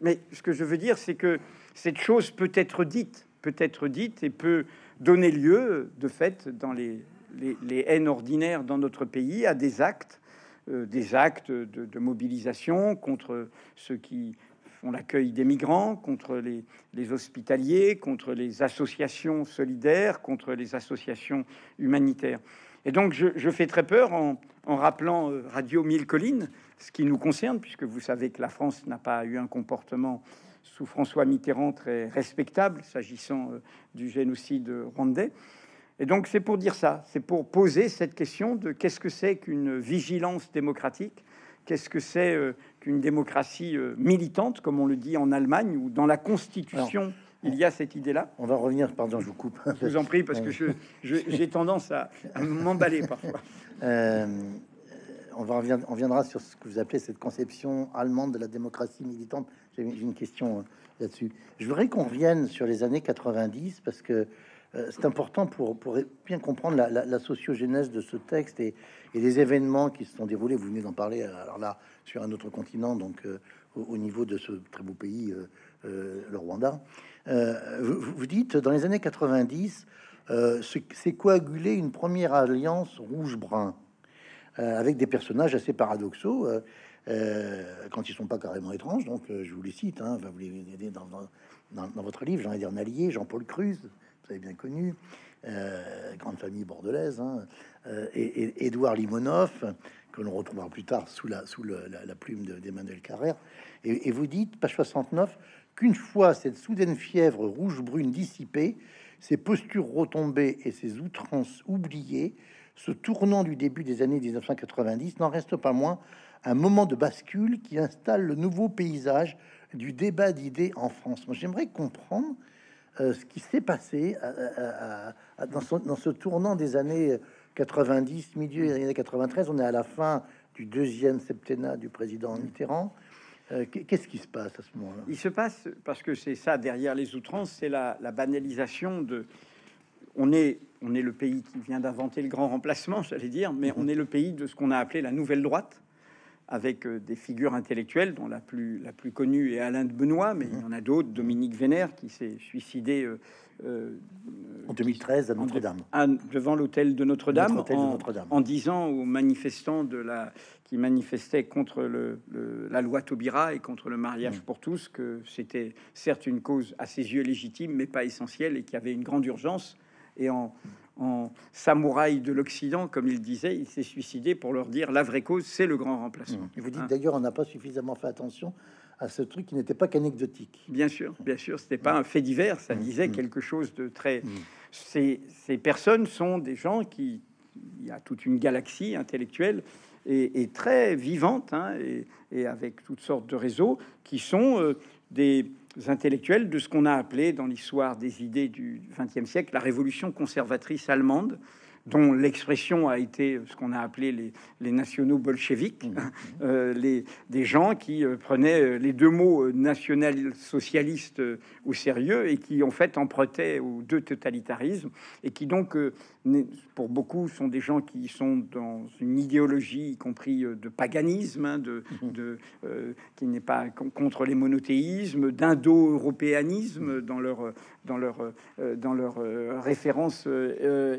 Mais ce que je veux dire, c'est que cette chose peut être dite, peut être dite et peut donner lieu, de fait, dans les, haines ordinaires dans notre pays, à des actes, euh, des actes de, mobilisation contre ceux qui font l'accueil des migrants, contre les, hospitaliers, contre les associations solidaires, contre les associations humanitaires. Et donc, je, fais très peur en, rappelant euh, Radio Mille Collines, ce qui nous concerne, puisque vous savez que la France n'a pas eu un comportement sous François Mitterrand très respectable s'agissant euh, du génocide rwandais. Et donc, c'est pour dire ça, c'est pour poser cette question de qu'est-ce que c'est qu'une vigilance démocratique, qu'est-ce que c'est euh, qu'une démocratie militante, comme on le dit en Allemagne, ou dans la Constitution il y a cette idée-là. On va revenir, pardon, je vous coupe. Je vous en prie, parce que j'ai tendance à, m'emballer parfois. Euh, on, va, on viendra sur ce que vous appelez cette conception allemande de la démocratie militante. J'ai une question euh, là-dessus. Je voudrais qu'on revienne sur les années 90, parce que euh, c'est important pour, pour, bien comprendre la, la, sociogénèse de ce texte et, les événements qui se sont déroulés. Vous venez d'en parler, alors là, sur un autre continent, donc au, niveau de ce très beau pays le Rwanda. Vous, vous, dites, dans les années 90, c'est coagulé une première alliance rouge-brun avec des personnages assez paradoxaux. quand ils sont pas carrément étranges, donc je vous les cite, hein, vous les dans, dans, dans, votre livre, dire Nallier, Jean-Paul Cruz, vous avez bien connu, euh, grande famille bordelaise, hein, euh, et, Édouard Limonov, que l'on retrouvera plus tard sous la, sous la, plume d'Emmanuel Carrère. Et, vous dites, page 69, qu'une fois cette soudaine fièvre rouge-brune dissipée, ses postures retombées et ses outrances oubliées, ce tournant du début des années 1990 n'en reste pas moins un moment de bascule qui installe le nouveau paysage du débat d'idées en France. Moi, j'aimerais comprendre euh, ce qui s'est passé dans, ce tournant des années 90, milieu des années 93. On est à la fin du deuxième septennat du président Mitterrand. Euh, qu'est-ce qui se passe à ce moment-là? Il se passe parce que c'est ça derrière les outrances, c'est la, banalisation de. On est, on est le pays qui vient d'inventer le grand remplacement, j'allais dire, mais on est le pays de ce qu'on a appelé la nouvelle droite, avec euh, des figures intellectuelles, dont la plus, la plus connue est Alain de Benoît, mais il y en a d'autres, Dominique Vénère, qui s'est suicidé euh, en 2013 à Notre-Dame, devant l'hôtel de Notre-Dame, en, en, disant aux manifestants de la, qui manifestaient contre le, la loi Taubira et contre le mariage pour tous que c'était certes une cause à ses yeux légitime, mais pas essentielle, et qu'il y avait une grande urgence. Et en, en samouraï de l'Occident, comme il disait, il s'est suicidé pour leur dire la vraie cause, c'est le grand remplacement. Mmh. vous dites d'ailleurs, on n'a pas suffisamment fait attention à ce truc qui n'était pas qu'anecdotique. Bien sûr, bien sûr, c'était pas un fait divers, ça mmh. disait mmh. quelque chose de très. Ces, ces, personnes sont des gens qui, il y a toute une galaxie intellectuelle et, très vivante, hein, et, avec toutes sortes de réseaux qui sont euh, des intellectuels de ce qu'on a appelé dans l'histoire des idées du XXe siècle la révolution conservatrice allemande, dont l'expression a été ce qu'on a appelé les, les nationaux bolcheviques, mmh. euh, les, des gens qui euh, prenaient euh, les deux mots national-socialiste au sérieux et qui en fait empruntaient aux deux totalitarismes et qui donc pour beaucoup sont des gens qui sont dans une idéologie, y compris de paganisme, hein, de, mmh. de qui n'est pas contre les monothéismes, d'indo-européanisme dans leur dans leur dans leur référence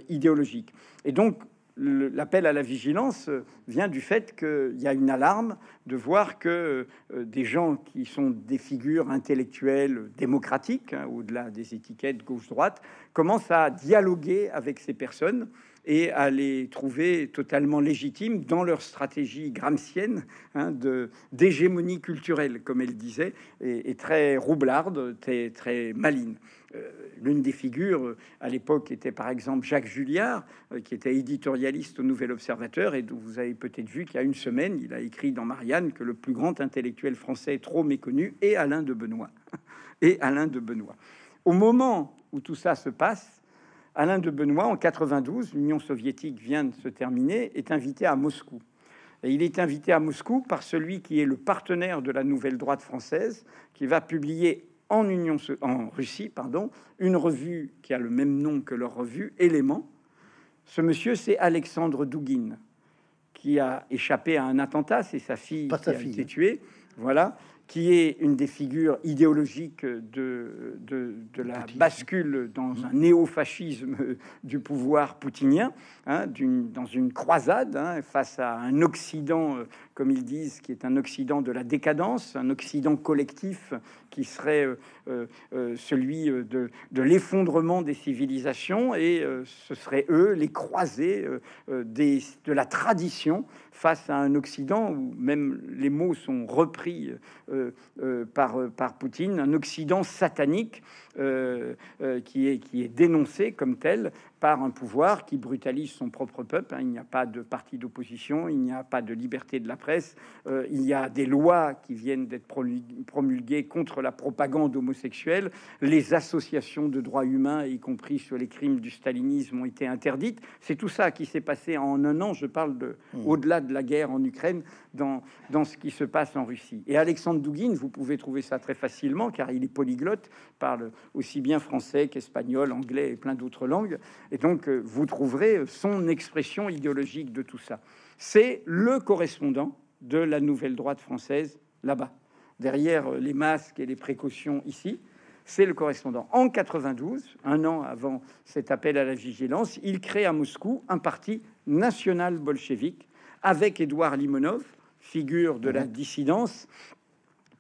idéologique. Et donc, l'appel à la vigilance vient du fait qu'il y a une alarme de voir que euh, des gens qui sont des figures intellectuelles démocratiques, hein, au-delà des étiquettes gauche-droite, commencent à dialoguer avec ces personnes et à les trouver totalement légitimes dans leur stratégie gramscienne hein, de d'hégémonie culturelle, comme elle disait, et, très roublarde, très, très maline. Euh, l'une des figures euh, à l'époque était par exemple Jacques Julliard, euh, qui était éditorialiste au Nouvel Observateur et dont vous avez peut-être vu qu'il y a une semaine, il a écrit dans Marianne que le plus grand intellectuel français trop méconnu est Alain de Benoît. et Alain de Benoît. Au moment où tout ça se passe, Alain de Benoît, en 92, l'Union soviétique vient de se terminer, est invité à Moscou. Il est invité à Moscou par celui qui est le partenaire de la nouvelle droite française, qui va publier en, Union, en Russie pardon, une revue qui a le même nom que leur revue, Élément. Ce monsieur, c'est Alexandre Douguin, qui a échappé à un attentat. C'est sa fille qui a été hein. tuée. Voilà qui est une des figures idéologiques de, de, la bascule dans un néo-fascisme du pouvoir poutinien, hein, dans une croisade hein, face à un Occident, euh, comme ils disent, qui est un Occident de la décadence, un Occident collectif qui serait euh, euh, celui de, de l'effondrement des civilisations, et ce serait eux les croisés des, de la tradition face à un Occident où même les mots sont repris par, euh, par Poutine, un Occident satanique qui, est, qui est dénoncé comme tel par un pouvoir qui brutalise son propre peuple. Hein. Il n'y a pas de parti d'opposition, il n'y a pas de liberté de la presse, euh, il y a des lois qui viennent d'être promulguées contre la propagande homosexuelle, les associations de droits humains, y compris sur les crimes du stalinisme, ont été interdites. C'est tout ça qui s'est passé en un an. Je parle de mmh. au-delà de la guerre en Ukraine, dans, dans ce qui se passe en Russie. Et Alexandre Douguin, vous pouvez trouver ça très facilement, car il est polyglotte, parle aussi bien français qu'espagnol, anglais et plein d'autres langues. Et donc, euh, vous trouverez son expression idéologique de tout ça. C'est le correspondant de la nouvelle droite française là-bas. derrière les masques et les précautions ici, c'est le correspondant. En 92, un an avant cet appel à la vigilance, il crée à Moscou un parti national bolchevique avec Édouard Limonov, figure de la dissidence,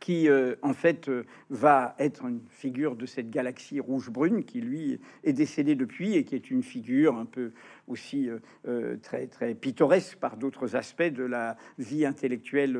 qui euh, en fait euh, va être une figure de cette galaxie rouge-brune qui lui est décédé depuis et qui est une figure un peu aussi euh, très très pittoresque par d'autres aspects de la vie intellectuelle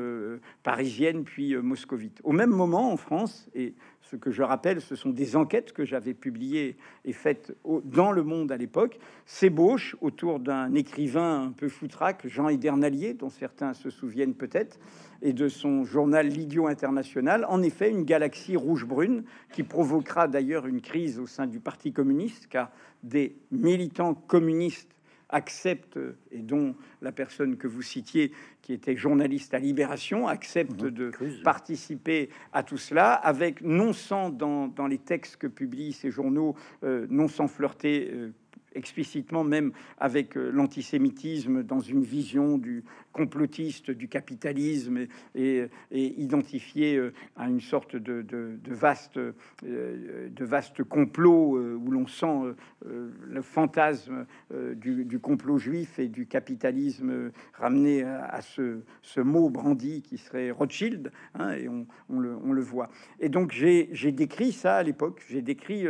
parisienne puis moscovite. Au même moment en France et ce que je rappelle, ce sont des enquêtes que j'avais publiées et faites dans le monde à l'époque, s'ébauche autour d'un écrivain un peu foutraque, Jean Hidernalier, dont certains se souviennent peut-être, et de son journal L'Idiot International, en effet une galaxie rouge-brune qui provoquera d'ailleurs une crise au sein du Parti communiste, car des militants communistes acceptent, et dont la personne que vous citiez, qui était journaliste à Libération, accepte mhm. de participer à tout cela, avec non sans dans, dans les textes que publient ces journaux, euh, non sans flirter euh, explicitement même avec euh, l'antisémitisme dans une vision du complotiste du capitalisme et, identifié euh, à une sorte de, vaste de vaste euh, complot où l'on sent le fantasme du, complot juif et du capitalisme ramené à, ce, mot brandi qui serait Rothschild hein, et on, le, voit. Et donc j'ai décrit ça à l'époque. J'ai décrit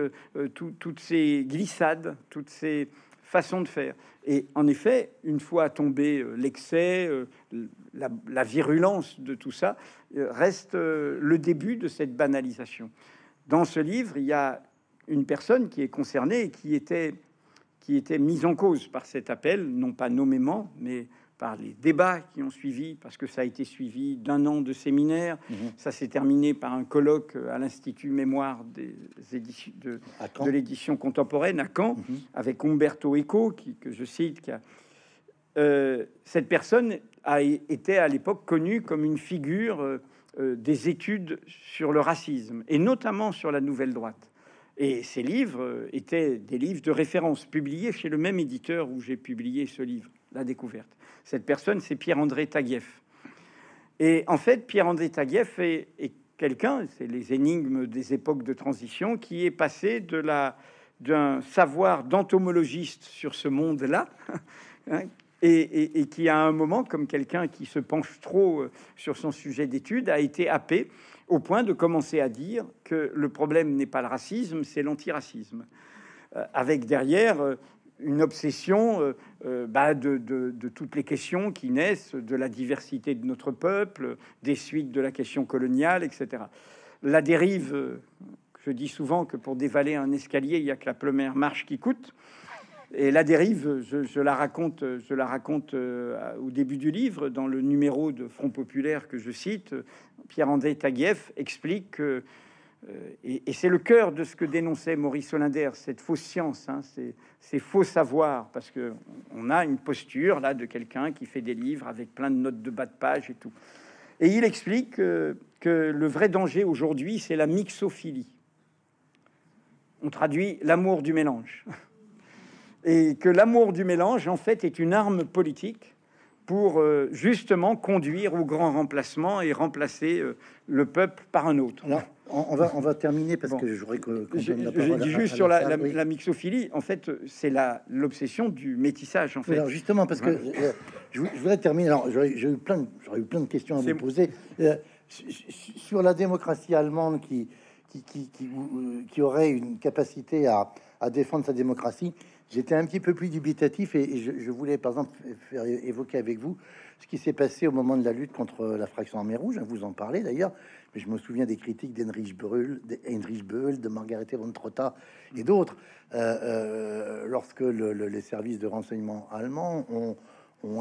toutes ces glissades toutes ces façon de faire. Et en effet, une fois tombé euh, l'excès, euh, la, virulence de tout ça, euh, reste le début de cette banalisation. Dans ce livre, il y a une personne qui est concernée et qui était, qui était mise en cause par cet appel, non pas nommément, mais par les débats qui ont suivi, parce que ça a été suivi d'un an de séminaire. Mhm. Ça s'est terminé par un colloque à l'Institut Mémoire des éditions de, de l'édition contemporaine à Caen, mhm. avec Umberto Eco, qui, que je cite. Qui a, euh, cette personne a été à l'époque connue comme une figure euh, euh, des études sur le racisme, et notamment sur la nouvelle droite. Et ces livres étaient des livres de référence publiés chez le même éditeur où j'ai publié ce livre, La Découverte. Cette personne, c'est Pierre-André Taguieff. Et en fait, Pierre-André Taguieff est, quelqu'un, c'est les énigmes des époques de transition, qui est passé de la d'un savoir d'entomologiste sur ce monde-là, hein, et, qui à un moment, comme quelqu'un qui se penche trop euh, sur son sujet d'étude, a été happé au point de commencer à dire que le problème n'est pas le racisme, c'est l'antiracisme. Euh, avec derrière euh, une obsession euh, euh, bah, de, toutes les questions qui naissent de la diversité de notre peuple, des suites de la question coloniale, etc. La dérive, euh, je dis souvent que pour dévaler un escalier, il n'y a que la première marche qui coûte. Et la dérive, je, la raconte, je la raconte au début du livre, dans le numéro de Front Populaire que je cite. Pierre-André Taguieff explique que euh, et, c'est le cœur de ce que dénonçait Maurice Solinder, cette fausse science, hein, ces, faux savoirs, parce que on a une posture là de quelqu'un qui fait des livres avec plein de notes de bas de page et tout. Et il explique que, le vrai danger aujourd'hui, c'est la mixophilie. On traduit l'amour du mélange. Et que l'amour du mélange, en fait, est une arme politique pour euh, justement conduire au grand remplacement et remplacer euh, le peuple par un autre. On, va, on va terminer parce que je voudrais que. je, dis juste sur la, la, mixophilie, en fait, c'est l'obsession du métissage. En fait. Alors justement, parce que euh, je, voudrais terminer. Alors, j'aurais eu, plein de, eu plein de questions à vous poser. Euh, sur la démocratie allemande qui, qui, qui, qui, qui aurait une capacité à, à, défendre sa démocratie, j'étais un petit peu plus dubitatif et, je, je, voulais, par exemple, faire évoquer avec vous ce qui s'est passé au moment de la lutte contre la fraction armée rouge. Vous en parlez d'ailleurs je me souviens des critiques d'Heinrich Böll, Böll, de Margarete von Trotta et d'autres, euh, euh, lorsque les services de renseignement allemands ont,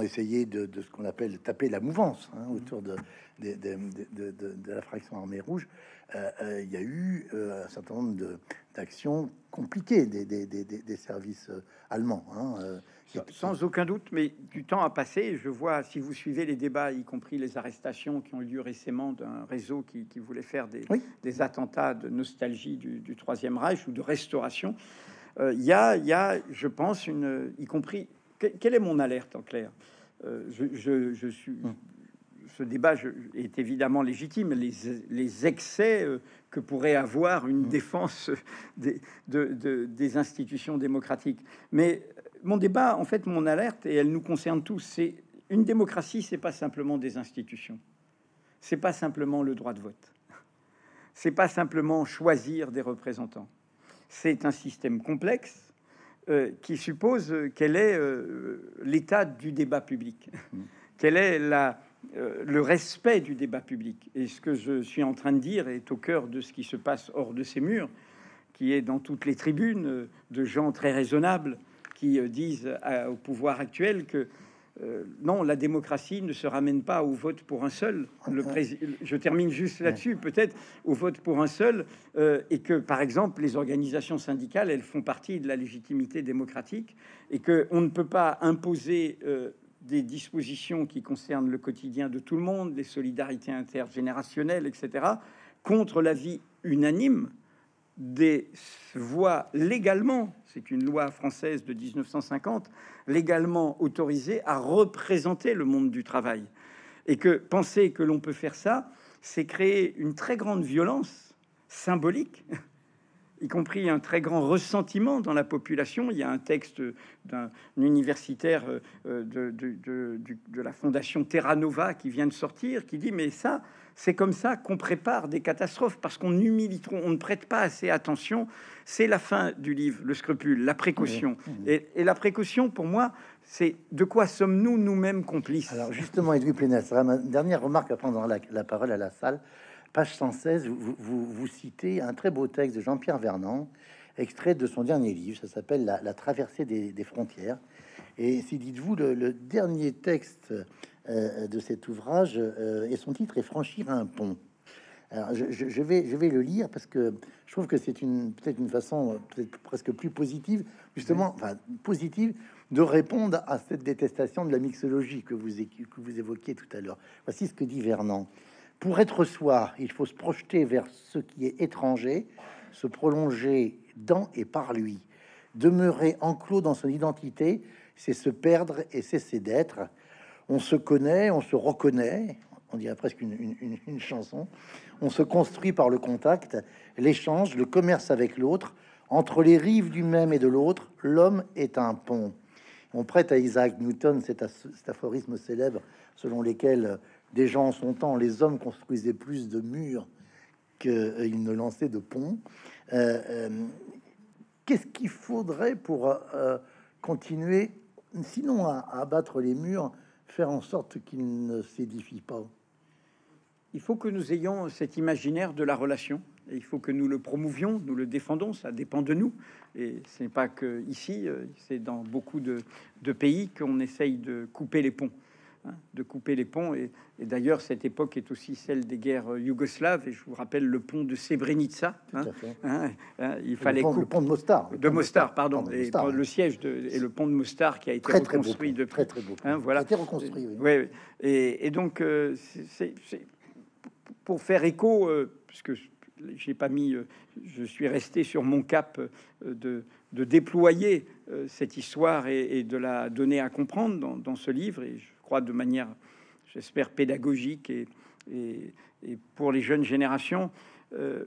essayé de, ce qu'on appelle taper la mouvance hein, autour de, de, la fraction armée rouge. Euh, il y a eu un certain nombre d'actions compliquées des, services allemands. Hein, sans aucun doute, mais du temps a passé. Je vois, si vous suivez les débats, y compris les arrestations qui ont eu lieu récemment d'un réseau qui, voulait faire des, des, attentats de nostalgie du, Troisième Reich ou de restauration, euh, il y, a, y, a, je pense, une, y compris. quelle est mon alerte en clair? Euh, je, je, suis. Hum. ce débat est évidemment légitime. Les, excès que pourrait avoir une mmh. défense des, des institutions démocratiques. Mais mon débat, en fait, mon alerte, et elle nous concerne tous, c'est une démocratie, c'est pas simplement des institutions, c'est pas simplement le droit de vote, c'est pas simplement choisir des représentants, c'est un système complexe euh, qui suppose quel est euh, l'état du débat public, mmh. quel est la, euh, le respect du débat public. Et ce que je suis en train de dire est au cœur de ce qui se passe hors de ces murs, qui est dans toutes les tribunes de gens très raisonnables qui disent au pouvoir actuel que euh, non, la démocratie ne se ramène pas au vote pour un seul. Le je termine juste là-dessus, peut-être au vote pour un seul, euh, et que par exemple les organisations syndicales, elles font partie de la légitimité démocratique, et que on ne peut pas imposer euh, des dispositions qui concernent le quotidien de tout le monde, les solidarités intergénérationnelles, etc., contre la vie unanime des voix légalement, c'est une loi française de 1950, légalement autorisée à représenter le monde du travail. Et que penser que l'on peut faire ça, c'est créer une très grande violence symbolique, y compris un très grand ressentiment dans la population. Il y a un texte d'un universitaire euh, de, de, la fondation Terra Nova qui vient de sortir, qui dit, mais ça, c'est comme ça qu'on prépare des catastrophes parce qu'on humilie trop, on ne prête pas assez attention. C'est la fin du livre, le scrupule, la précaution. Et, la précaution, pour moi, c'est de quoi sommes-nous nous-mêmes complices? Alors justement, Edwin Plenel, ma dernière remarque à prendre la, la, parole à la salle. Page 116, vous, vous, citez un très beau texte de Jean-Pierre Vernant, extrait de son dernier livre, ça s'appelle la, traversée des, frontières. Et si dites-vous, le, dernier texte euh, de cet ouvrage euh, et son titre est Franchir un pont. Alors, je, vais, je vais le lire parce que je trouve que c'est une peut-être une façon euh, peut-être presque plus positive, justement, enfin positive, de répondre à cette détestation de la mixologie que vous, que vous évoquiez tout à l'heure. Voici ce que dit Vernon. Pour être soi, il faut se projeter vers ce qui est étranger, se prolonger dans et par lui. Demeurer enclos dans son identité, c'est se perdre et cesser d'être on se connaît, on se reconnaît, on dirait presque une, chanson, on se construit par le contact, l'échange, le commerce avec l'autre, entre les rives du même et de l'autre, l'homme est un pont. On prête à Isaac Newton cet, aphorisme célèbre selon lequel, gens en son temps, les hommes construisaient plus de murs qu'ils ne lançaient de ponts. Euh, euh, qu'est-ce qu'il faudrait pour euh, continuer, sinon à abattre les murs, faire en sorte qu'il ne s'édifie pas? Il faut que nous ayons cet imaginaire de la relation. Et il faut que nous le promouvions, nous le défendons, ça dépend de nous. Et ce n'est pas que ici, c'est dans beaucoup de, de pays qu'on essaye de couper les ponts. Hein, de couper les ponts. Et, d'ailleurs, cette époque est aussi celle des guerres euh, yougoslaves. Et je vous rappelle le pont de Srebrenica. Hein, hein, il fallait le pont, le pont de Mostar. De Mostar, pardon. et le siège de, et le pont de Mostar qui a été reconstruit de Très, très beau. voilà. été reconstruit. Oui. Et, donc, euh, c'est pour faire écho, euh, puisque j'ai pas mis, je suis resté sur mon cap de, de déployer cette histoire et, de la donner à comprendre dans, dans ce livre. Et je crois, de manière, j'espère, pédagogique et, pour les jeunes générations. Euh,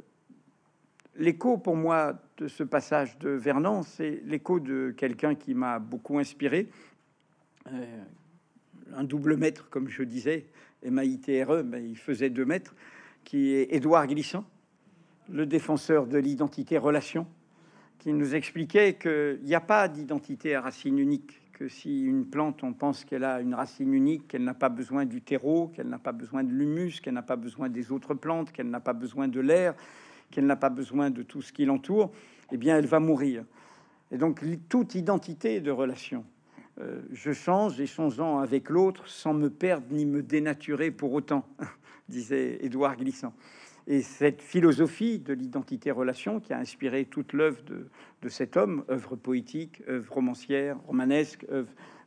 l'écho pour moi de ce passage de Vernon, c'est l'écho de quelqu'un qui m'a beaucoup inspiré. Euh, un double maître, comme je disais, M-A-I-T-R-E, mais il faisait deux mètres, qui est Édouard Glissant, le défenseur de l'identité relation, qui nous expliquait qu'il n'y a pas d'identité à racine unique, que si une plante, on pense qu'elle a une racine unique, qu'elle n'a pas besoin du terreau, qu'elle n'a pas besoin de l'humus, qu'elle n'a pas besoin des autres plantes, qu'elle n'a pas besoin de l'air, qu'elle n'a pas besoin de tout ce qui l'entoure, eh bien, elle va mourir. Et donc, toute identité de relation, euh, je change, échangeant avec l'autre sans me perdre ni me dénaturer pour autant, disait Édouard Glissant. Et cette philosophie de l'identité-relation qui a inspiré toute l'œuvre de, cet homme, œuvre poétique, œuvre romancière, romanesque,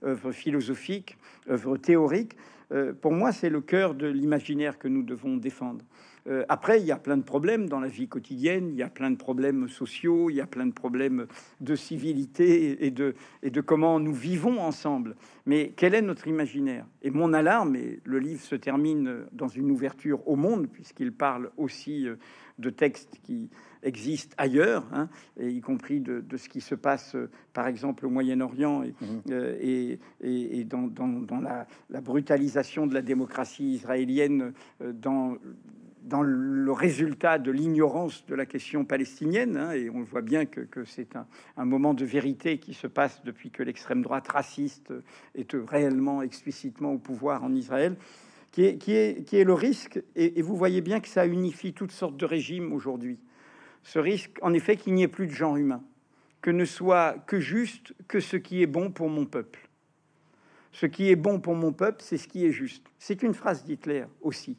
œuvre, philosophique, œuvre théorique, euh, pour moi, c'est le cœur de l'imaginaire que nous devons défendre. Euh, après, il y a plein de problèmes dans la vie quotidienne, il y a plein de problèmes sociaux, il y a plein de problèmes de civilité et de, et de comment nous vivons ensemble. Mais quel est notre imaginaire? Et mon alarme, et le livre se termine dans une ouverture au monde, puisqu'il parle aussi euh, de textes qui existent ailleurs, hein, et y compris de, ce qui se passe, euh, par exemple, au Moyen-Orient et, mmh. et, dans, dans, la, la, brutalisation de la démocratie israélienne dans dans le résultat de l'ignorance de la question palestinienne, hein, et on voit bien que, c'est un, moment de vérité qui se passe depuis que l'extrême droite raciste est réellement, explicitement au pouvoir en Israël, qui est, le risque, et, vous voyez bien que ça unifie toutes sortes de régimes aujourd'hui. Ce risque, en effet, qu'il n'y ait plus de genre humain, que ne soit que juste que ce qui est bon pour mon peuple. Ce qui est bon pour mon peuple, c'est ce qui est juste. C'est une phrase d'Hitler aussi.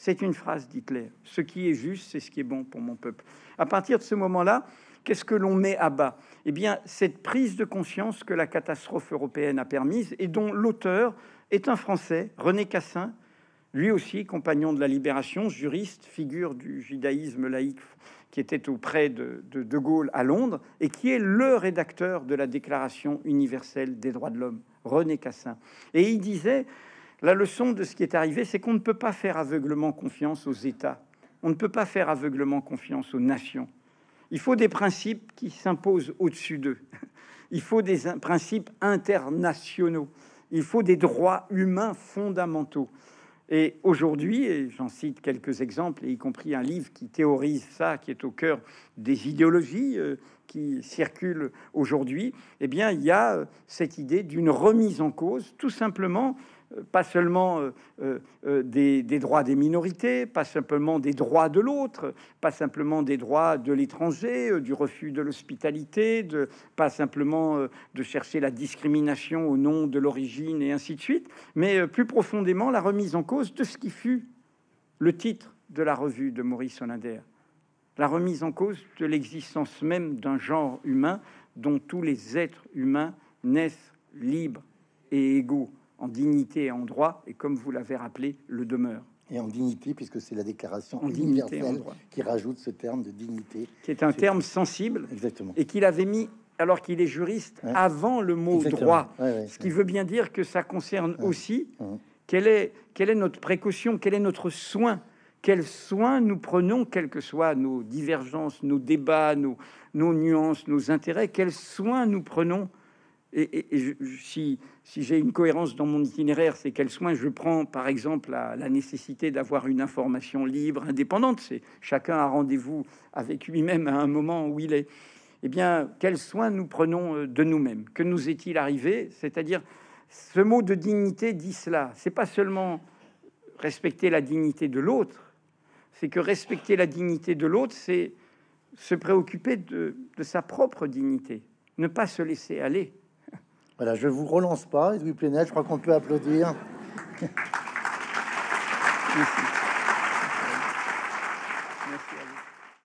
C'est une phrase d'Hitler. Ce qui est juste, c'est ce qui est bon pour mon peuple. À partir de ce moment-là, qu'est-ce que l'on met à bas? Eh bien, cette prise de conscience que la catastrophe européenne a permise et dont l'auteur est un Français, René Cassin, lui aussi compagnon de la Libération, juriste, figure du judaïsme laïque qui était auprès de, de, de Gaulle à Londres et qui est le rédacteur de la Déclaration universelle des droits de l'homme, René Cassin. Et il disait la leçon de ce qui est arrivé, c'est qu'on ne peut pas faire aveuglement confiance aux États. On ne peut pas faire aveuglement confiance aux nations. Il faut des principes qui s'imposent au-dessus d'eux. Il faut des principes internationaux. Il faut des droits humains fondamentaux. Et aujourd'hui, et j'en cite quelques exemples, y compris un livre qui théorise ça, qui est au cœur des idéologies euh, qui circulent aujourd'hui, eh bien, il y a cette idée d'une remise en cause, tout simplement pas seulement euh, euh, des, droits des minorités, pas simplement des droits de l'autre, pas simplement des droits de l'étranger, euh, du refus de l'hospitalité, pas simplement de chercher la discrimination au nom de l'origine et ainsi de suite, mais plus profondément la remise en cause de ce qui fut le titre de la revue de Maurice Hollander, la remise en cause de l'existence même d'un genre humain dont tous les êtres humains naissent libres et égaux en dignité et en droit, et comme vous l'avez rappelé, le demeure. Et en dignité, puisque c'est la déclaration en universelle qui rajoute ce terme de dignité. Qui est un terme sensible. Exactement. Et qu'il avait mis, alors qu'il est juriste, avant le mot droit. ce qui veut bien dire que ça concerne aussi quelle est, quelle est notre précaution, quel est notre soin quels soins nous prenons, quelles que soient nos divergences, nos débats, nos, nos nuances, nos intérêts, quels soins nous prenons et, si, j'ai une cohérence dans mon itinéraire, c'est quel soin je prends, par exemple, la, la nécessité d'avoir une information libre, indépendante. C'est chacun a rendez-vous avec lui-même à un moment où il est. Eh bien, quel soin nous prenons euh, de nous-mêmes? Que nous est-il arrivé? C'est-à-dire, ce mot de dignité dit cela. C'est pas seulement respecter la dignité de l'autre, c'est que respecter la dignité de l'autre, c'est se préoccuper de sa propre dignité, ne pas se laisser aller. Voilà, je vous relance pas, Edouard Plenel, je crois qu'on peut applaudir.